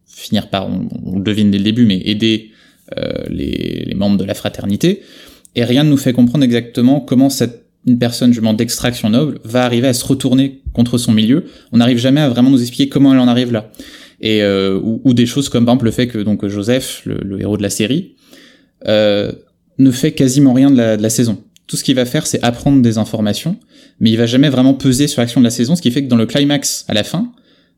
finir par, on, on le devine dès le début, mais aider euh, les, les membres de la fraternité. Et rien ne nous fait comprendre exactement comment cette une personne justement d'extraction noble va arriver à se retourner contre son milieu. On n'arrive jamais à vraiment nous expliquer comment elle en arrive là et euh, ou, des choses comme par exemple le fait que donc Joseph, le, le héros de la série, euh, ne fait quasiment rien de la, de la saison. Tout ce qu'il va faire, c'est apprendre des informations, mais il va jamais vraiment peser sur l'action de la saison, ce qui fait que dans le climax à la fin,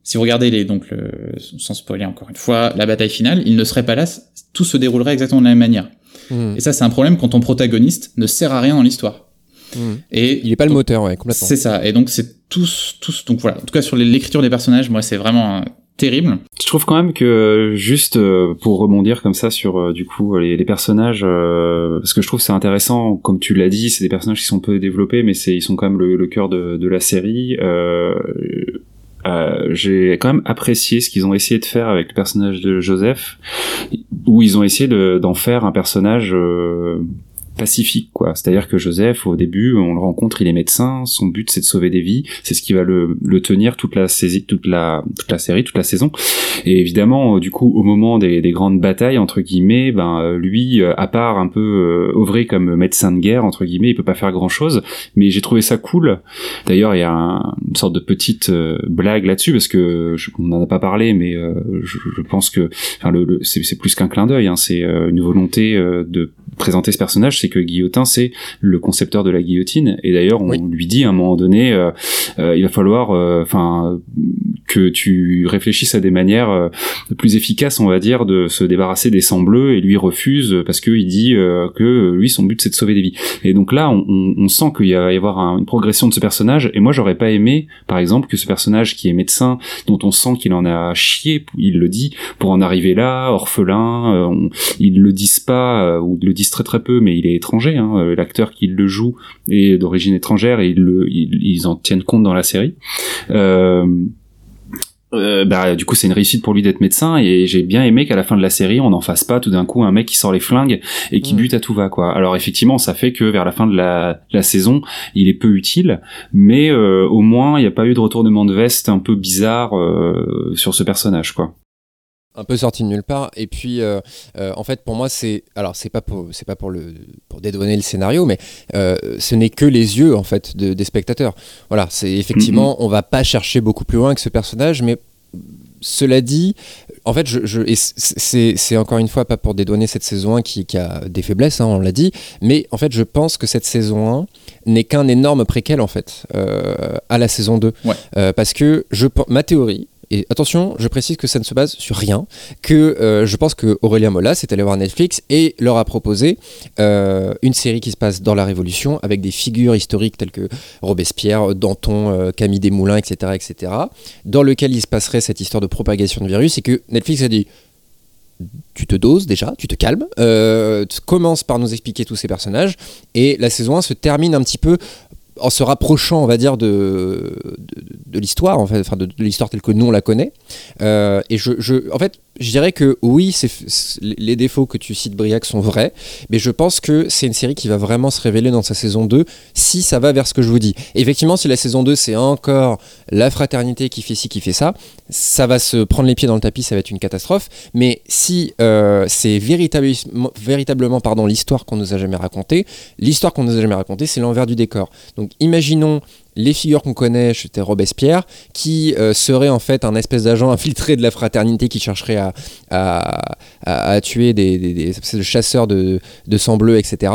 si vous regardez les donc le, sans spoiler encore une fois la bataille finale, il ne serait pas là, tout se déroulerait exactement de la même manière. Mm. Et ça, c'est un problème quand ton protagoniste ne sert à rien dans l'histoire. Mm. Et Il est pas le moteur, ouais, complètement. C'est ça. Et donc c'est tous, tous. Donc voilà. En tout cas sur l'écriture des personnages, moi c'est vraiment euh, terrible. Je trouve quand même que juste euh, pour rebondir comme ça sur euh, du coup les, les personnages, euh, parce que je trouve que c'est intéressant, comme tu l'as dit, c'est des personnages qui sont peu développés, mais c'est ils sont quand même le, le cœur de, de la série. Euh, euh, j'ai quand même apprécié ce qu'ils ont essayé de faire avec le personnage de Joseph, où ils ont essayé de- d'en faire un personnage euh, pacifique quoi. C'est à dire que Joseph au début on le rencontre il est médecin son but c'est de sauver des vies. C'est ce qui va le, le tenir toute la saisie toute la toute la série toute la saison et évidemment euh, du coup au moment des, des grandes batailles entre guillemets ben euh, lui euh, à part un peu euh, œuvrer comme médecin de guerre entre guillemets il peut pas faire grand chose mais j'ai trouvé ça cool. D'ailleurs il y a un- une sorte de petite blague là-dessus parce que je, on en a pas parlé mais euh, je, je pense que enfin le, le- c'est c'est plus qu'un clin d'œil hein, c'est euh, une volonté euh, de présenter ce personnage. C'est que Guillotin c'est le concepteur de la guillotine. Et d'ailleurs on Oui. lui dit à un moment donné euh, euh, il va falloir euh, enfin que tu réfléchisses à des manières euh, plus efficaces on va dire de se débarrasser des sangs bleus et lui refuse parce que il dit euh, que lui son but c'est de sauver des vies. Et donc là on, on- on sent qu'il va y avoir un- une progression de ce personnage. Et moi j'aurais pas aimé par exemple que ce personnage qui est médecin dont on sent qu'il en a chié il le dit pour en arriver là orphelin euh, on- ils le disent pas ou ils le disent très très peu mais il est étranger hein, l'acteur qui le joue est d'origine étrangère et ils, le, ils en tiennent compte dans la série. Euh, euh, bah, du coup, c'est une réussite pour lui d'être médecin et j'ai bien aimé qu'à la fin de la série, on n'en fasse pas tout d'un coup un mec qui sort les flingues et qui Mm. bute à tout va, quoi. Alors effectivement, ça fait que vers la fin de la, la saison, il est peu utile, mais euh, au moins, il n'y a pas eu de retournement de veste un peu bizarre euh, sur ce personnage, quoi. Un peu sorti de nulle part et puis euh, euh, en fait pour moi c'est alors c'est pas pour c'est pas pour le pour dédouaner le scénario mais euh, ce n'est que les yeux en fait de- des spectateurs voilà c'est effectivement on va pas chercher beaucoup plus loin que ce personnage mais cela dit, en fait, je, c'est encore une fois pas pour dédouaner cette saison 1 qui, qui a des faiblesses, hein, on l'a dit, mais en fait, je pense que cette saison 1 n'est qu'un énorme préquel en fait euh, à la saison 2. Ouais. Euh, parce que je, ma théorie, et attention, je précise que ça ne se base sur rien, que euh, je pense que Aurélien est allé voir Netflix et leur a proposé euh, une série qui se passe dans la Révolution avec des figures historiques telles que Robespierre, Danton, euh, Camille Desmoulins, etc., etc., dans lequel il se passerait cette histoire de propagation de virus et que Netflix a dit tu te doses déjà, tu te calmes, euh, tu commences par nous expliquer tous ces personnages et la saison 1 se termine un petit peu en se rapprochant, on va dire, de, de, l'histoire, en fait, enfin de, l'histoire telle que nous on la connaît. Euh, et je, en fait, je dirais que oui, les défauts que tu cites, Briac, sont vrais, mais je pense que c'est une série qui va vraiment se révéler dans sa saison 2 si ça va vers ce que je vous dis. Effectivement, si la saison 2 c'est encore la fraternité qui fait ci, qui fait ça, ça va se prendre les pieds dans le tapis, ça va être une catastrophe. Mais si euh, c'est véritablement, véritablement pardon, l'histoire qu'on nous a jamais racontée, l'histoire qu'on nous a jamais racontée, c'est l'envers du décor. Donc imaginons les figures qu'on connaît, c'était Robespierre, qui euh, serait en fait un espèce d'agent infiltré de la fraternité qui chercherait à, tuer des, chasseurs de, sang bleu, etc.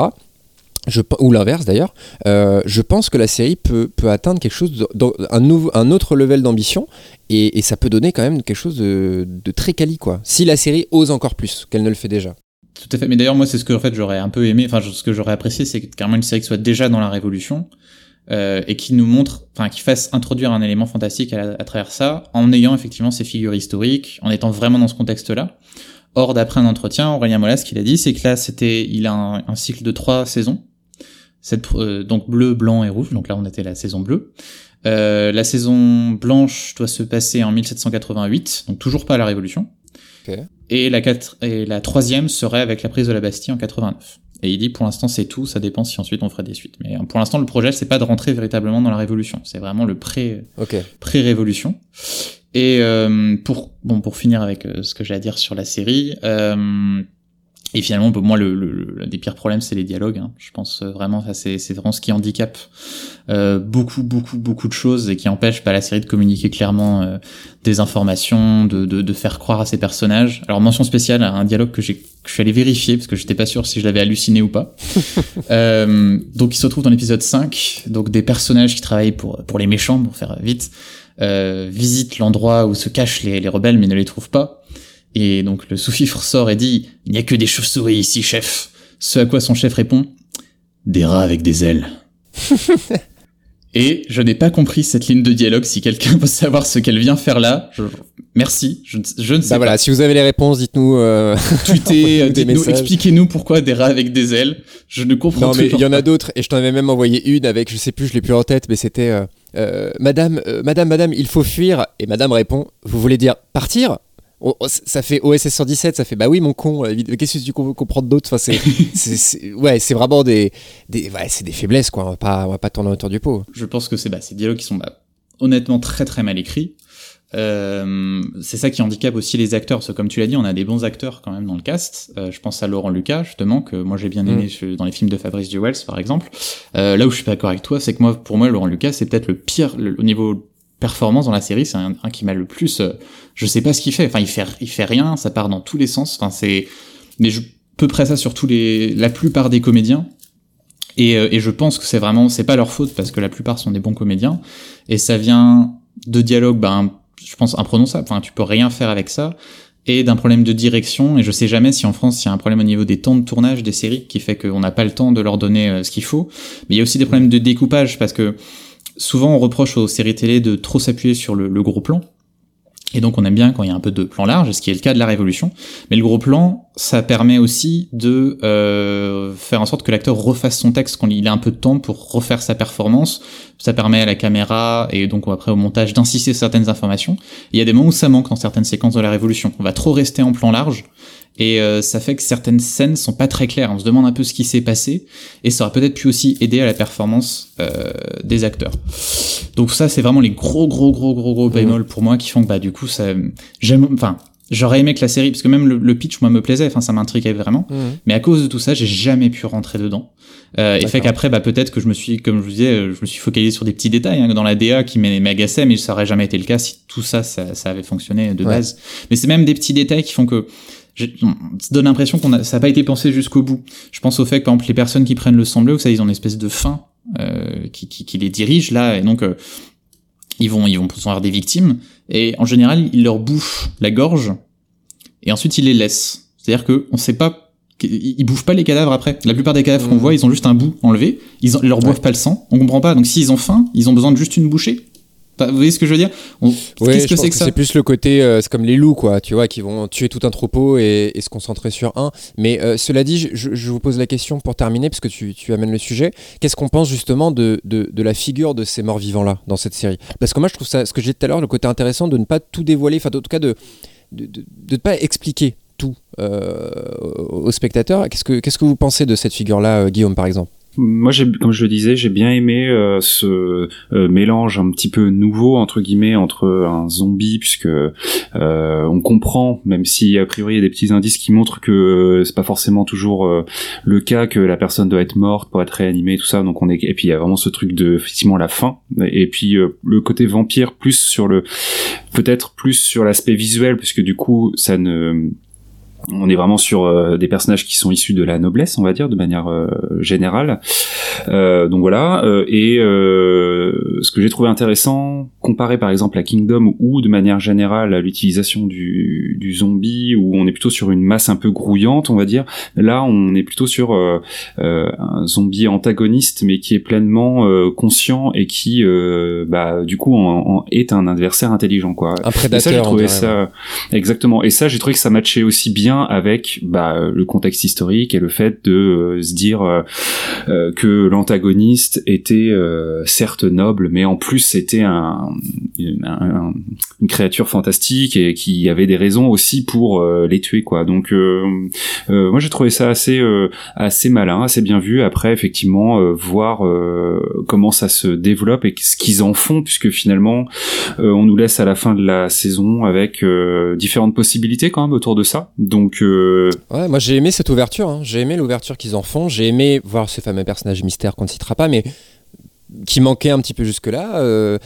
Ou l'inverse d'ailleurs, Euh, je pense que la série peut, atteindre quelque chose, un autre level d'ambition Et, ça peut donner quand même quelque chose de, très quali, quoi. Si la série ose encore plus qu'elle ne le fait déjà. Tout à fait. Mais d'ailleurs, moi, c'est ce que en fait j'aurais un peu aimé. Enfin, ce que j'aurais apprécié, c'est que carrément une série qui soit déjà dans la Révolution euh, et qui nous montre, enfin, qui fasse introduire un élément fantastique à, travers ça, en ayant effectivement ces figures historiques, en étant vraiment dans ce contexte-là. Or, d'après un entretien, Aurélien Molas, ce qu'il a dit, c'est que là, c'était, il a un, cycle de trois saisons. Cette, euh, donc bleu, blanc et rouge. Donc là, on était la saison bleue. Euh, la saison blanche doit se passer en 1788, donc toujours pas à la Révolution. Et, la quatre, et la troisième serait avec la prise de la Bastille en 89. Et il dit pour l'instant c'est tout, ça dépend si ensuite on ferait des suites. Mais pour l'instant le projet c'est pas de rentrer véritablement dans la révolution, c'est vraiment le pré pré révolution. Et euh, pour bon pour finir avec euh, ce que j'ai à dire sur la série, euh, et finalement, pour moi, le, le, des pires problèmes, c'est les dialogues. Hein. Je pense euh, vraiment, ça c'est, c'est vraiment ce qui handicape euh, beaucoup, beaucoup, beaucoup de choses et qui empêche pas la série de communiquer clairement euh, des informations, de, de, de, faire croire à ces personnages. Alors mention spéciale à un dialogue que j'ai, que je suis allé vérifier parce que j'étais pas sûr si je l'avais halluciné ou pas. euh, donc, il se retrouve dans l'épisode 5. Donc, des personnages qui travaillent pour pour les méchants, pour faire vite, euh, visitent l'endroit où se cachent les, les rebelles mais ne les trouvent pas. Et donc le sous-fifre sort et dit Il n'y a que des chauves-souris ici, chef. Ce à quoi son chef répond Des rats avec des ailes. et je n'ai pas compris cette ligne de dialogue. Si quelqu'un veut savoir ce qu'elle vient faire là, merci. Je, je, ne sais bah pas. Voilà, si vous avez les réponses, dites-nous. Euh... Tweetez, dites-nous, expliquez-nous pourquoi des rats avec des ailes. Je ne comprends pas. Non, mais il y en a d'autres, et je t'en avais même envoyé une avec, je sais plus, je l'ai plus en tête, mais c'était euh, euh, Madame, euh, Madame, Madame, il faut fuir. Et Madame répond Vous voulez dire partir? Ça fait OSS 117, ça fait bah oui mon con, euh, qu'est-ce que tu comprends d'autre? Enfin, c'est, ouais, c'est vraiment des, des, ouais, c'est des faiblesses quoi, on va pas, on va pas tourner autour du pot. Je pense que c'est bah, ces dialogues qui sont bah, honnêtement très très mal écrits. Euh, c'est ça qui handicape aussi les acteurs, parce que comme tu l'as dit, on a des bons acteurs quand même dans le cast. Euh, je pense à Laurent Lucas, justement, que moi j'ai bien aimé mm. dans les films de Fabrice Duwels, par exemple. Euh, là où je suis pas d'accord avec toi, c'est que moi, pour moi, Laurent Lucas, c'est peut-être le pire au niveau performance dans la série, c'est un, qui m'a le plus. Euh, je sais pas ce qu'il fait. Enfin, il fait, il fait rien. Ça part dans tous les sens. Enfin, c'est. Mais je peu près ça sur tous les, la plupart des comédiens. Et, euh, et je pense que c'est vraiment, c'est pas leur faute parce que la plupart sont des bons comédiens. Et ça vient de dialogues, ben, je pense imprononçables. Enfin, tu peux rien faire avec ça. Et d'un problème de direction. Et je sais jamais si en France il y a un problème au niveau des temps de tournage des séries qui fait qu'on n'a pas le temps de leur donner euh, ce qu'il faut. Mais il y a aussi des problèmes de découpage parce que souvent on reproche aux séries télé de trop s'appuyer sur le, gros plan. Et donc on aime bien quand il y a un peu de plan large, ce qui est le cas de la Révolution. Mais le gros plan, ça permet aussi de euh, faire en sorte que l'acteur refasse son texte quand il a un peu de temps pour refaire sa performance. Ça permet à la caméra et donc après au montage d'insister certaines informations. Il y a des moments où ça manque dans certaines séquences de la Révolution. On va trop rester en plan large et euh, ça fait que certaines scènes sont pas très claires. On se demande un peu ce qui s'est passé et ça aurait peut-être pu aussi aider à la performance euh, des acteurs. Donc ça, c'est vraiment les gros, gros, gros, gros, gros bémols pour moi qui font que bah du coup ça, j'aime, enfin. J'aurais aimé que la série, parce que même le, pitch, moi, me plaisait, enfin, ça m'intriguait vraiment. Mais à cause de tout ça, j'ai jamais pu rentrer dedans. Euh, et fait qu'après, bah, peut-être que je me suis, comme je vous disais, je me suis focalisé sur des petits détails hein, dans la DA qui m'agaçaient, mais ça aurait jamais été le cas si tout ça, ça, avait fonctionné de base. Mais c'est même des petits détails qui font que ça donne l'impression qu'on a, ça n'a pas été pensé jusqu'au bout. Je pense au fait que par exemple les personnes qui prennent le sang bleu, ça ils ont une espèce de fin euh, qui, qui, qui, les dirige là, et donc euh, ils vont ils vont avoir des victimes et en général ils leur bouffent la gorge et ensuite ils les laissent. C'est-à-dire que on sait pas ils bouffent pas les cadavres après. La plupart des cadavres qu'on mmh. voit, ils ont juste un bout enlevé. Ils, ils leur boivent pas le sang. On comprend pas. Donc s'ils ont faim, ils ont besoin de juste une bouchée. Vous voyez ce que je veux dire Qu'est-ce que c'est que, ça C'est plus le côté, euh, c'est comme les loups, quoi, tu vois, qui vont tuer tout un troupeau et, se concentrer sur un. Mais euh, cela dit, je, vous pose la question pour terminer, parce que tu, amènes le sujet. Qu'est-ce qu'on pense justement de, de, la figure de ces morts vivants là dans cette série? Parce que moi, je trouve ça, ce que j'ai dit tout à l'heure, le côté intéressant de ne pas tout dévoiler, enfin, en tout cas, de de ne pas expliquer tout euh, aux spectateurs. Qu'est-ce que qu'est-ce que vous pensez de cette figure-là, Guillaume, par exemple? Moi, comme je le disais, j'ai bien aimé euh, ce euh, mélange un petit peu nouveau entre guillemets entre un zombie, puisque euh, on comprend, même si a priori il y a des petits indices qui montrent que c'est pas forcément toujours le cas, que la personne doit être morte pour être réanimée, tout ça. Donc on est et puis il y a vraiment ce truc de effectivement la fin, et puis le côté vampire plus sur le peut-être plus sur l'aspect visuel, puisque du coup ça ne on est vraiment sur euh, des personnages qui sont issus de la noblesse, on va dire, de manière euh, générale. Euh, donc voilà. et ce que j'ai trouvé intéressant comparé par exemple à Kingdom ou de manière générale à l'utilisation du, du zombie où on est plutôt sur une masse un peu grouillante on va dire. Là on est plutôt sur euh, euh, un zombie antagoniste mais qui est pleinement euh, conscient et qui bah du coup en, est un adversaire intelligent quoi. Un prédateur et ça j'ai trouvé ça exactement. Et ça j'ai trouvé que ça matchait aussi bien avec bah, le contexte historique et le fait de se dire que l'antagoniste était certes noble mais en plus c'était un, une créature fantastique et qui avait des raisons aussi pour euh, les tuer quoi. Donc euh, euh, moi j'ai trouvé ça assez assez malin, assez bien vu. Après effectivement voir comment ça se développe et ce qu'ils en font puisque finalement on nous laisse à la fin de la saison avec différentes possibilités quand même autour de ça. Donc ouais, moi j'ai aimé cette ouverture. Hein. J'ai aimé l'ouverture qu'ils en font. J'ai aimé voir ce fameux personnage mystère qu'on ne citera pas, mais qui manquait un petit peu jusque-là.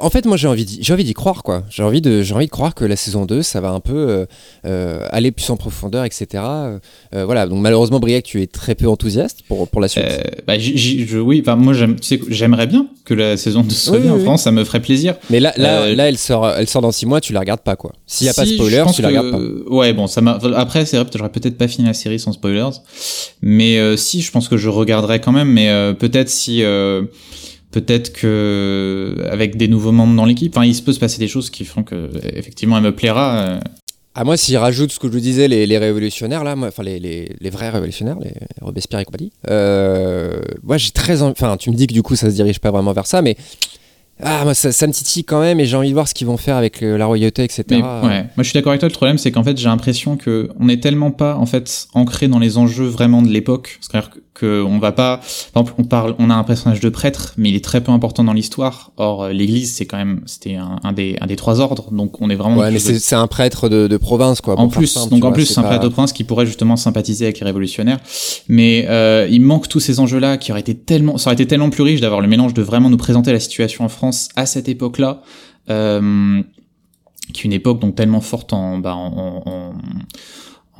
En fait, moi, j'ai envie d'y, envie d'y croire, quoi. J'ai envie de, j'ai envie de croire que la saison 2, ça va un peu euh, euh, aller plus en profondeur, etc. voilà. Donc, malheureusement, Briac, tu es très peu enthousiaste pour, pour la suite. Bah, je, oui. Enfin, moi, j'aime, tu sais, j'aimerais bien que la saison 2 soit bien en France. Ça me ferait plaisir. Mais là, là, là, elle sort, elle sort dans 6 mois. Tu la regardes pas, quoi. S'il y a pas de spoiler, tu la regardes pas. Ouais, bon, ça m'a. Après, c'est vrai, j'aurais peut-être pas fini la série sans spoilers. Mais si, je pense que je regarderai quand même. Mais peut-être si peut-être que avec des nouveaux membres dans l'équipe, enfin, il se peut se passer des choses qui font que effectivement elle me plaira. Euh. À moi, s'il rajoute ce que je vous disais, les, révolutionnaires, là, enfin les, les, vrais révolutionnaires, les Robespierre et compagnie, euh, moi j'ai très Enfin, tu me dis que du coup ça se dirige pas vraiment vers ça, mais ah, moi, ça, me titille quand même et j'ai envie de voir ce qu'ils vont faire avec euh, la royauté, etc. ouais. Moi, je suis d'accord avec toi. Le problème, c'est qu'en fait, j'ai l'impression que on est tellement pas, en fait, ancré dans les enjeux vraiment de l'époque. C'est-à-dire que on va pas, par exemple, on parle, on a un personnage de prêtre, mais il est très peu important dans l'histoire. Or, euh, l'Église, c'est quand même, c'était un, des, un des trois ordres, donc on est vraiment. Ouais, mais c'est un prêtre de, province, quoi. En plus, donc en plus, c'est un prêtre de province qui pourrait justement sympathiser avec les révolutionnaires. Mais euh, il manque tous ces enjeux-là qui auraient été tellement, ça aurait été tellement plus riche d'avoir le mélange de vraiment nous présenter la situation en France à cette époque-là. Euh, qui est une époque donc tellement forte en, bah, en, en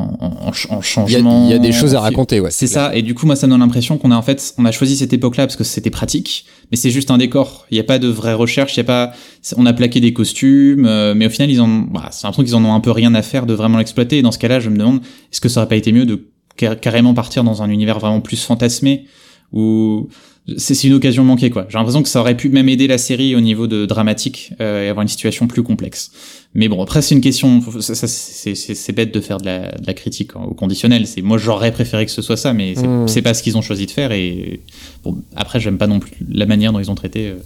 en, changement. Il y, a des choses à raconter, ouais. C'est ça. Et du coup, moi, ça me donne l'impression qu'on a en fait, on a choisi cette époque-là parce que c'était pratique, mais c'est juste un décor. Il n'y a pas de vraie recherche. Il y a pas. On a plaqué des costumes, euh, mais au final, ils ont. Bah, c'est un truc qu'ils en ont un peu rien à faire de vraiment l'exploiter. Et dans ce cas-là, je me demande, est-ce que ça aurait pas été mieux de carrément partir dans un univers vraiment plus fantasmé ou c'est une occasion manquée quoi. J'ai l'impression que ça aurait pu même aider la série au niveau de dramatique euh, et avoir une situation plus complexe. Mais bon, après c'est une question, c'est bête de faire de la, de la critique au conditionnel. C'est moi j'aurais préféré que ce soit ça, mais c'est mmh. pas ce qu'ils ont choisi de faire. Et bon, après j'aime pas non plus la manière dont ils ont traité euh,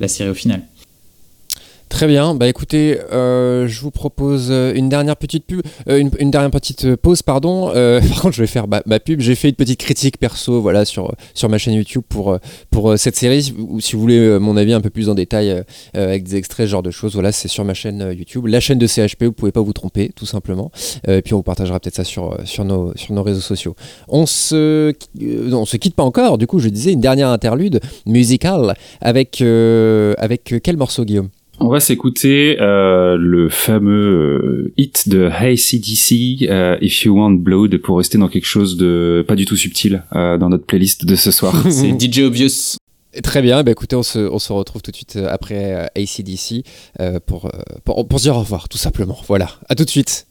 la série au final. Très bien, bah écoutez, euh, je vous propose euh, une dernière petite pub, euh, une, dernière petite pause, pardon. par contre, je vais faire ma, pub. J'ai fait une petite critique perso, voilà, sur sur ma chaîne YouTube pour pour cette série. Ou si vous voulez mon avis un peu plus en détail avec des extraits, ce genre de choses, voilà, c'est sur ma chaîne YouTube, la chaîne de CHP. Vous pouvez pas vous tromper, tout simplement. et puis on vous partagera peut-être ça sur sur nos sur nos réseaux sociaux. On se on se quitte pas encore. Du coup, je disais une dernière interlude musicale avec avec quel morceau, Guillaume? On va s'écouter euh, le fameux euh, hit de Hey CDC, euh, If You Want Blood, pour rester dans quelque chose de pas du tout subtil dans notre playlist de ce soir. C'est DJ Obvious. Très bien, bah écoutez, on se, on se, retrouve tout de suite après ACDC pour, pour, pour se dire au revoir, tout simplement. Voilà, à tout de suite.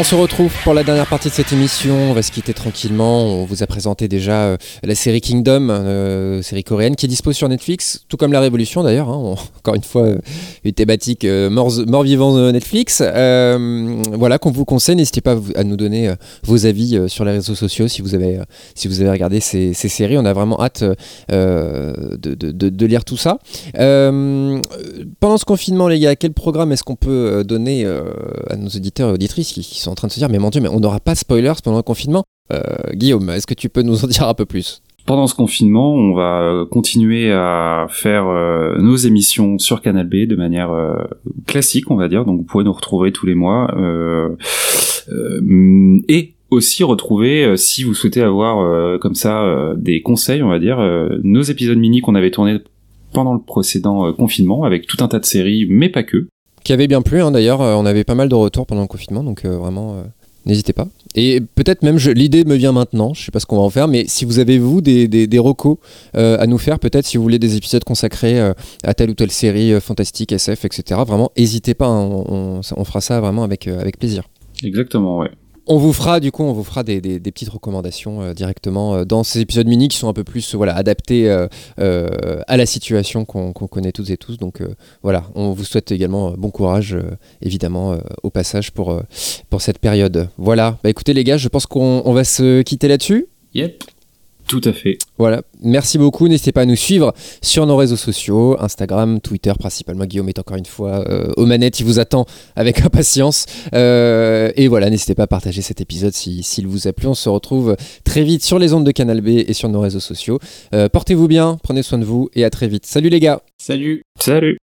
On se retrouve pour la dernière partie de cette émission. On va se quitter tranquillement. On vous a présenté déjà euh, la série Kingdom, euh, série coréenne qui est dispo sur Netflix, tout comme La Révolution d'ailleurs. Hein. encore une fois, euh, une thématique mort, mort, vivant Netflix. voilà qu'on vous conseille. N'hésitez pas à nous donner vos avis sur les réseaux sociaux si vous avez, si vous avez regardé ces, séries. On a vraiment hâte de, lire tout ça. pendant ce confinement, les gars, quel programme est-ce qu'on peut donner à nos auditeurs et auditrices qui sont en train de se dire mais mon dieu mais on n'aura pas spoilers pendant le confinement. Euh, Guillaume est-ce que tu peux nous en dire un peu plus? Pendant ce confinement, on va euh, continuer à faire euh, nos émissions sur Canal B de manière classique, on va dire. Donc vous pourrez nous retrouver tous les mois et aussi retrouver, si vous souhaitez avoir comme ça des conseils, on va dire, nos épisodes mini qu'on avait tournés pendant le précédent confinement avec tout un tas de séries, mais pas que qui avait bien plu. Hein, d'ailleurs, euh, on avait pas mal de retours pendant le confinement, donc euh, vraiment, euh, n'hésitez pas. Et peut-être même, l'idée me vient maintenant, je sais pas ce qu'on va en faire, mais si vous avez, vous, des, des, recos à nous faire, peut-être si vous voulez des épisodes consacrés à telle ou telle série fantastique, SF, etc., vraiment, n'hésitez pas, hein, on, fera ça vraiment avec, avec plaisir. Exactement, ouais. On vous fera du coup, on vous fera des, petites recommandations euh, directement euh, dans ces épisodes mini qui sont un peu plus voilà adaptés euh, à la situation qu'on connaît toutes et tous. Donc voilà, on vous souhaite également bon courage évidemment au passage pour pour cette période. Voilà, bah écoutez les gars, je pense qu'on va se quitter là-dessus. Yep. Tout à fait. Voilà. Merci beaucoup. N'hésitez pas à nous suivre sur nos réseaux sociaux, Instagram, Twitter principalement. Guillaume est encore une fois euh, aux manettes. Il vous attend avec impatience. Euh, et voilà, n'hésitez pas à partager cet épisode s'il vous a plu. On se retrouve très vite sur les ondes de Canal B et sur nos réseaux sociaux. Euh, portez-vous bien, prenez soin de vous et à très vite. Salut les gars. Salut. Salut.